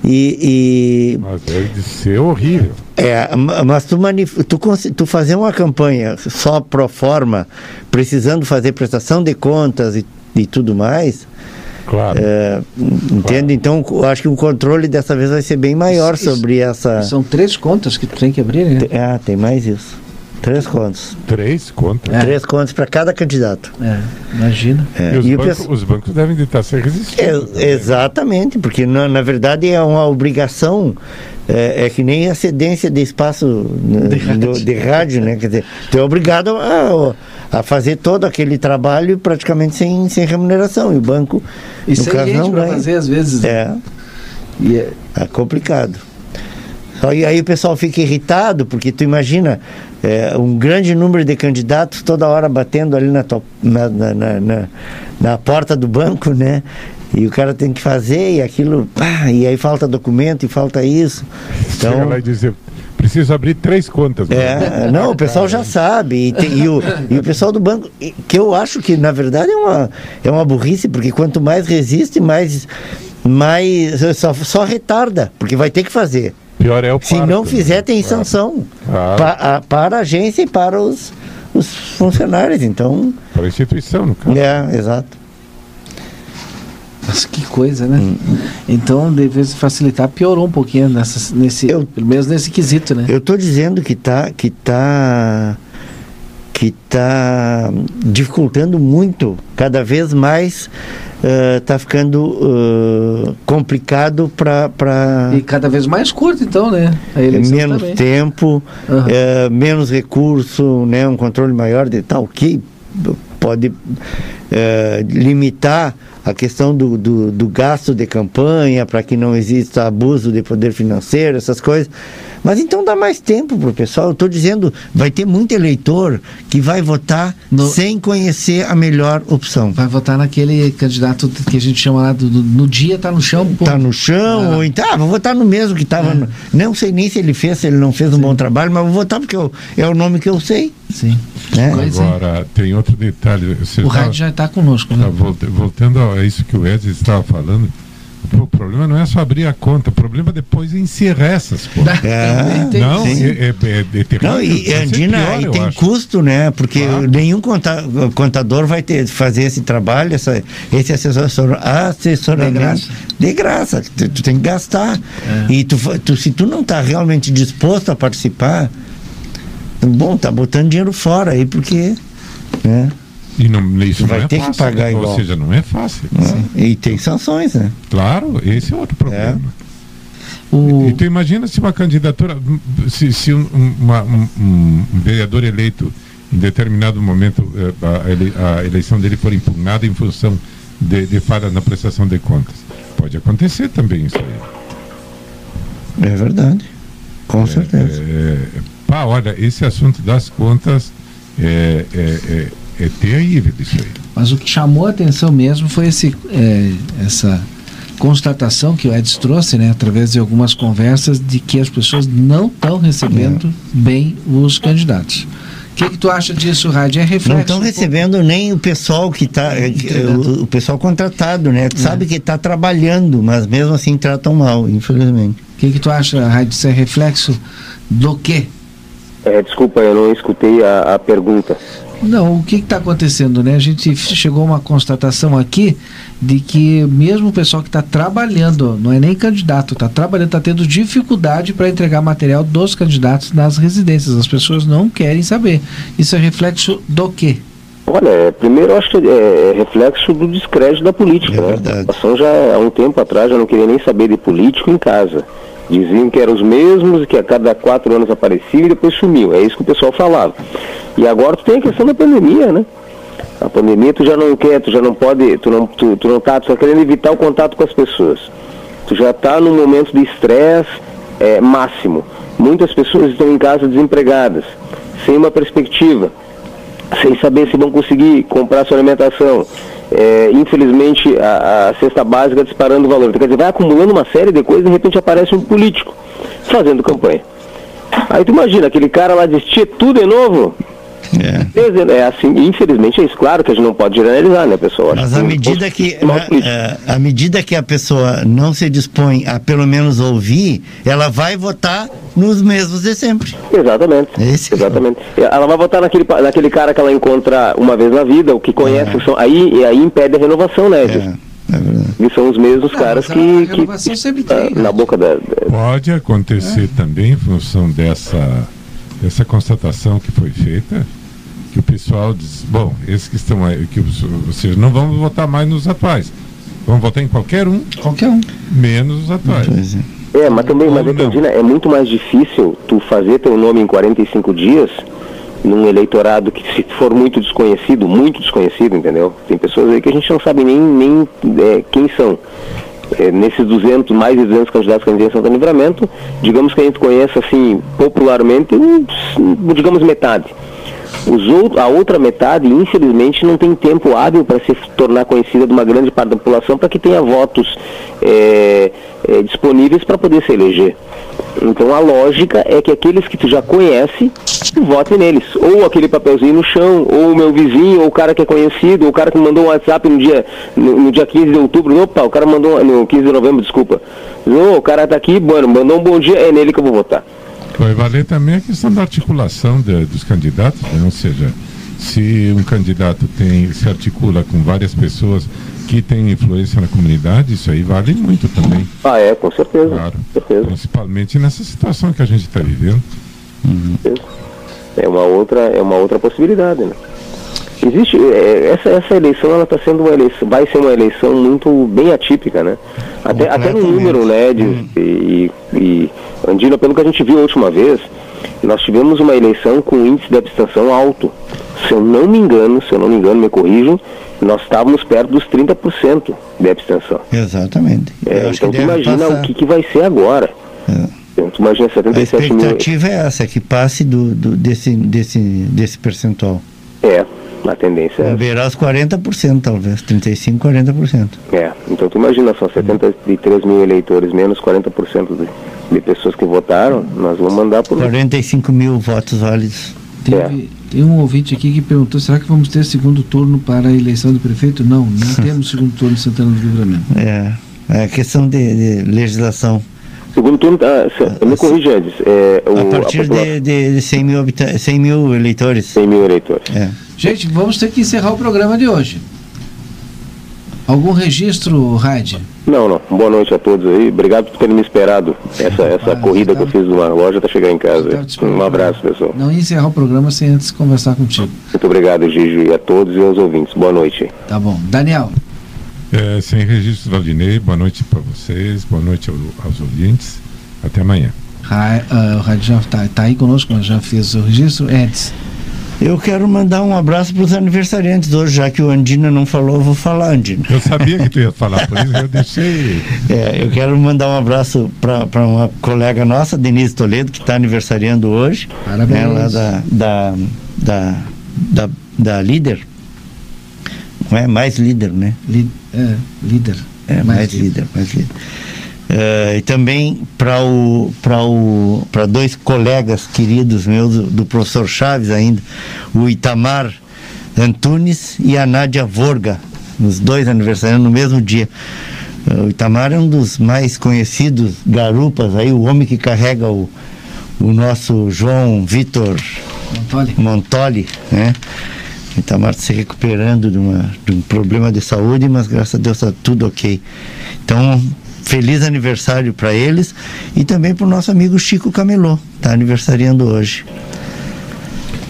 E, e Mas deve ser horrível. é, ma- mas tu, manif- tu, tu fazer uma campanha só pro forma, precisando fazer prestação de contas e, e tudo mais. Claro. é, entende? Então, eu acho que o controle dessa vez vai ser bem maior Isso- sobre essa. São três contas que tu tem que abrir, né? Ah, tem mais isso. Três contas. Três contas? Três contas para cada candidato. É, imagina. É, E os, e o bancos, pesso- os bancos devem de estar se resistindo. É, exatamente, porque na, na verdade é uma obrigação, é, é que nem a cedência de espaço né, De rádio. do- de rádio, né? Quer dizer, tu é obrigado a, a fazer todo aquele trabalho praticamente sem, sem remuneração. E o banco, E no sem caso, gente não ganha. fazer às vezes. É. E é- É complicado. E aí o pessoal fica irritado, porque tu imagina é, um grande número de candidatos toda hora batendo ali na, tua- na, na, na, na- porta do banco, né? E o cara tem que fazer e aquilo, pá, e aí falta documento e falta isso. Chega Então, lá e dizer, preciso abrir três contas. é, *laughs* não, o pessoal já sabe. E, e o, e o pessoal do banco, que eu acho que na verdade é uma, é uma burrice, porque quanto mais resiste, mais, mais só, só retarda, porque vai ter que fazer. Pior é o Se não né? fizer, tem Claro. sanção Claro. Pa- a- para a agência e para os, os funcionários. Então, Para a instituição, no caso. é, exato. Mas que coisa, né? Então, de vez de facilitar, piorou um pouquinho nessa, nesse, pelo menos nesse quesito, né? Eu estou dizendo que tá, que tá, que tá dificultando muito, cada vez mais está ficando ah, complicado para E cada vez mais curto, então, né? Eleição menos também. tempo, Aham. eh, menos recurso, né, um controle maior de tal que pode eh, limitar a questão do, do, do gasto de campanha para que não exista abuso de poder financeiro, essas coisas. Mas então dá mais tempo para o pessoal. Eu estou dizendo, vai ter muito eleitor que vai votar sem conhecer a melhor opção. Vai votar naquele candidato que a gente chama lá do, do- no dia tá no chão. pô. Tá no chão, ou então, ah, vou votar no mesmo que estava. É. Não sei nem se ele fez, se ele não fez um bom trabalho, mas vou votar porque eu- é o nome que eu sei. Sim. Né? Agora, tem outro detalhe. Você O tá- rádio já está conosco, né? tá volta- voltando a isso que o Wesley estava falando, o problema não é só abrir a conta, o problema é depois encerrar essas contas. É, não, sim. é, é, é, é terrível. Não, e Andina, pior, e tem acho. custo, né? Porque nenhum conta- contador vai ter fazer esse trabalho, essa, esse assessor, assessoramento De graça. de graça. Tu, tu tem que gastar. É. E tu, tu- se tu não está realmente disposto a participar, bom, tá botando dinheiro fora aí, porque. Né? E não, isso vai não é ter fácil, que pagar né? igual. Ou seja, não é fácil. E tem sanções, né? Claro, esse é outro problema. O... E tu imagina se uma candidatura, se, se um, um- uma- um- um vereador eleito em determinado momento eh, a, ele- a eleição dele for impugnada em função de, de falha na prestação de contas. Pode acontecer também isso aí. É verdade. Com certeza. É, pá, olha, esse assunto das contas é, é, é, é terrível isso aí. Mas o que chamou a atenção mesmo foi esse, é, essa constatação que o Edson trouxe, né, através de algumas conversas, de que as pessoas não estão recebendo bem os candidatos. O que, que tu acha disso, Rádio? É reflexo? Não estão recebendo nem o pessoal que está. O, o pessoal contratado, né? Tu Sabe que está trabalhando, mas mesmo assim tratam mal, infelizmente. O que, que tu acha, Rádio? Isso é reflexo do quê? É, desculpa, eu não escutei a, a pergunta. Não, o que está acontecendo, né? A gente chegou a uma constatação aqui de que mesmo o pessoal que está trabalhando, não é nem candidato, está trabalhando, está tendo dificuldade para entregar material dos candidatos nas residências. As pessoas não querem saber. Isso é reflexo do quê? Olha, é, primeiro eu acho que é, é reflexo do descrédito da política, né? A população já há um tempo atrás já não queria nem saber de político em casa. Diziam que eram os mesmos, que a cada quatro anos apareciam e depois sumiu. É isso que o pessoal falava. E agora tu tem a questão da pandemia, né? A pandemia tu já não quer, tu já não pode, tu não, tu, tu não tá, tu tá querendo evitar o contato com as pessoas. Tu já está num momento de estresse é, máximo. Muitas pessoas estão em casa desempregadas, sem uma perspectiva, sem saber se vão conseguir comprar sua alimentação. É, infelizmente a, a cesta básica disparando o valor. Então, quer dizer, vai acumulando uma série de coisas e de repente aparece um político fazendo campanha. Aí tu imagina, aquele cara lá desistir tudo de novo. É. é assim, infelizmente é isso. Claro que a gente não pode generalizar, né, pessoal? Mas à medida que é, à medida que a pessoa não se dispõe a pelo menos ouvir, ela vai votar nos mesmos de sempre. Exatamente. Esse Exatamente. Ela vai votar naquele, naquele cara que ela encontra uma vez na vida, o que conhece, é. aí, e aí impede a renovação, né, Edson? É. E são os mesmos Não, caras a que, que sempre ah, tem, né? na boca da, da- Pode acontecer também, em função dessa, dessa constatação que foi feita, que o pessoal diz, bom, esses que estão aí, que ou seja, não vamos votar mais nos atuais. Vamos votar em qualquer um. Qualquer um. Menos os atuais. É, mas também, mas Edina, é muito mais difícil tu fazer teu nome em 45 dias num eleitorado que se for muito desconhecido, muito desconhecido, entendeu? Tem pessoas aí que a gente não sabe nem, nem é, quem são. É, nesses 200, mais de 200 candidatos que a gente tem Livramento, digamos que a gente conhece assim, popularmente, digamos metade. Os out- a outra metade, infelizmente, não tem tempo hábil para se tornar conhecida de uma grande parte da população para que tenha votos é, é, disponíveis para poder se eleger. Então a lógica é que aqueles que tu já conhece, vote neles. Ou aquele papelzinho no chão, ou o meu vizinho, ou o cara que é conhecido, ou o cara que mandou um WhatsApp no dia, no, no dia 15 de outubro. Opa, o cara mandou, no 15 de novembro, desculpa. Ô, o cara tá aqui, mano, mandou um bom dia, é nele que eu vou votar. Vai valer também a questão da articulação de- dos candidatos, né? ou seja, se um candidato tem, se articula com várias pessoas que têm influência na comunidade, isso aí vale muito também. Ah, é, com certeza. Claro. Principalmente nessa situação que a gente está vivendo. É uma outra, é uma outra possibilidade, né? Existe é, essa, essa eleição ela está sendo uma eleição, vai ser uma eleição muito bem atípica, né? Até, até no número, né, de, e, e Andina, pelo que a gente viu a última vez, nós tivemos uma eleição com índice de abstenção alto. Se eu não me engano, se eu não me engano, me corrijam, nós estávamos perto dos 30% de abstenção. Exatamente. É, então tu imagina passar. o que, que vai ser agora. Então, tu imagina A 77 mil. expectativa é essa, que passe do, do- desse, desse, desse percentual. É, a tendência é. Os 40%, talvez. 35%, 40%. É, então tu imagina, são 73 mil eleitores, menos 40% de, de pessoas que votaram, nós vamos mandar por. 45 mil votos válidos. Teve, tem um ouvinte aqui que perguntou: será que vamos ter segundo turno para a eleição do prefeito? Não, não *laughs* temos segundo turno em Santana do Livramento. É, é questão de, de legislação. Segundo turno, ah, se- me corrija antes. É, o, A partir popula- de, de, de 100, mil habita 100 mil eleitores. 100 mil eleitores. É. Gente, vamos ter que encerrar o programa de hoje. Algum registro, Raid? Não, não. Boa noite a todos aí. Obrigado por terem me esperado. Essa, essa corrida que eu fiz numa loja até chegar em casa. Um abraço, pessoal. Não ia encerrar o programa sem antes conversar contigo. Muito obrigado, Gigi, e a todos e aos ouvintes. Boa noite. Tá bom. Daniel. É, sem registro, Valdinei, boa noite para vocês, boa noite ao- aos ouvintes. Até amanhã. Ah, o já está tá aí conosco, mas já fez o registro. Edson. Eu quero mandar um abraço para os aniversariantes hoje, já que o Andina não falou, eu vou falar, Andina. Eu sabia que tu ia falar, por isso eu deixei. *laughs* É, eu quero mandar um abraço para uma colega nossa, Denise Toledo, que está aniversariando hoje. Parabéns. Né, lá da, da, da, da, da líder. Não é mais líder, né? Li- é, líder. É, mais, mais líder. líder, mais líder. Uh, e também para o para o para dois colegas queridos meus do, do, professor Chaves ainda o Itamar Antunes e a Nádia Vorga os dois aniversariando no mesmo dia uh, o Itamar é um dos mais conhecidos garupas aí o homem que carrega o, o nosso João Vitor Montoli, Montoli né Itamar se recuperando de, uma, de um problema de saúde mas graças a Deus está tudo ok então feliz aniversário para eles e também para o nosso amigo Chico Camelô, está aniversariando hoje.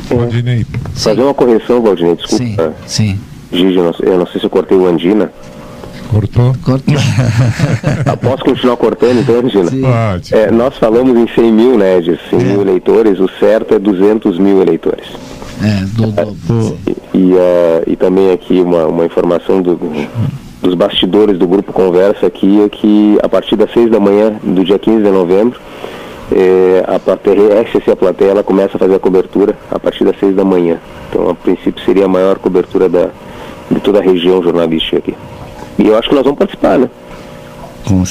Valdinei. Fazer uma correção, Valdinei, desculpa. Sim, sim. Gigi, eu não, sei se eu cortei o Andina. Cortou? Cortou. *laughs* Ah, posso continuar cortando então, Andina? Pode. É, nós falamos em 100 mil, né, de 100 é. mil eleitores, o certo é 200 mil eleitores. É, do dobro. E, e, uh, e também aqui uma, uma informação do, dos bastidores do grupo Conversa aqui é que a partir das 6 da manhã do dia 15 de novembro, é, a plateia, a SCC a plateia, ela começa a fazer a cobertura a partir das 6 da manhã. Então, a princípio, seria a maior cobertura da, de toda a região jornalística aqui. E eu acho que nós vamos participar, né? Com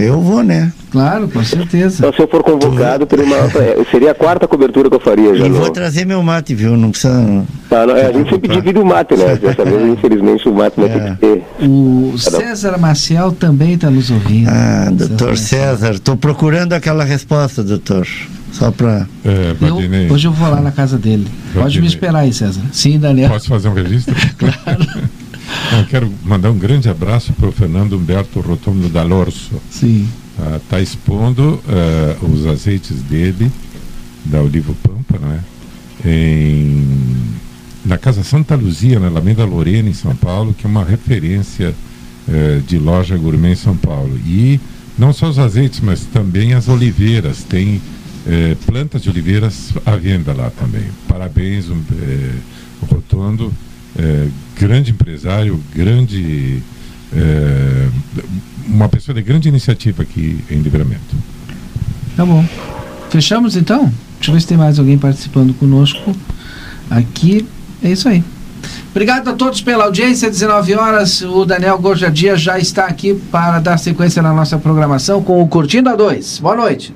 Eu vou, né? Claro, com certeza. Então, se eu for convocado, por uma, *laughs* é, seria a quarta cobertura que eu faria já. E vou trazer meu mate, viu? Não precisa. Ah, não, é, a gente sempre divide o mate, né? Dessa vez, infelizmente, o mate vai ter que ter. O César Maciel também está nos ouvindo. Ah, doutor César, estou procurando aquela resposta, doutor. Só para. É, hoje eu vou lá na casa dele. Pode me esperar aí, César. Sim, Daniel. Posso fazer um registro? *laughs* claro. Eu quero mandar um grande abraço para o Fernando Humberto Rotondo D'Alorso. Sim. Está tá expondo uh, os azeites dele, da Olivo Pampa, não é? Em, na Casa Santa Luzia, na Alameda Lorena, em São Paulo, que é uma referência uh, de loja gourmet em São Paulo. E não só os azeites, mas também as oliveiras. Tem uh, plantas de oliveiras à venda lá também. Parabéns, um, Rotondo grande empresário, grande. Uma pessoa de grande iniciativa aqui em Livramento. Tá bom. Fechamos então? Deixa eu ver se tem mais alguém participando conosco. Aqui é isso aí. Obrigado a todos pela audiência. 19 horas. O Daniel Gorjadia já está aqui para dar sequência na nossa programação com o Curtindo a 2. Boa noite.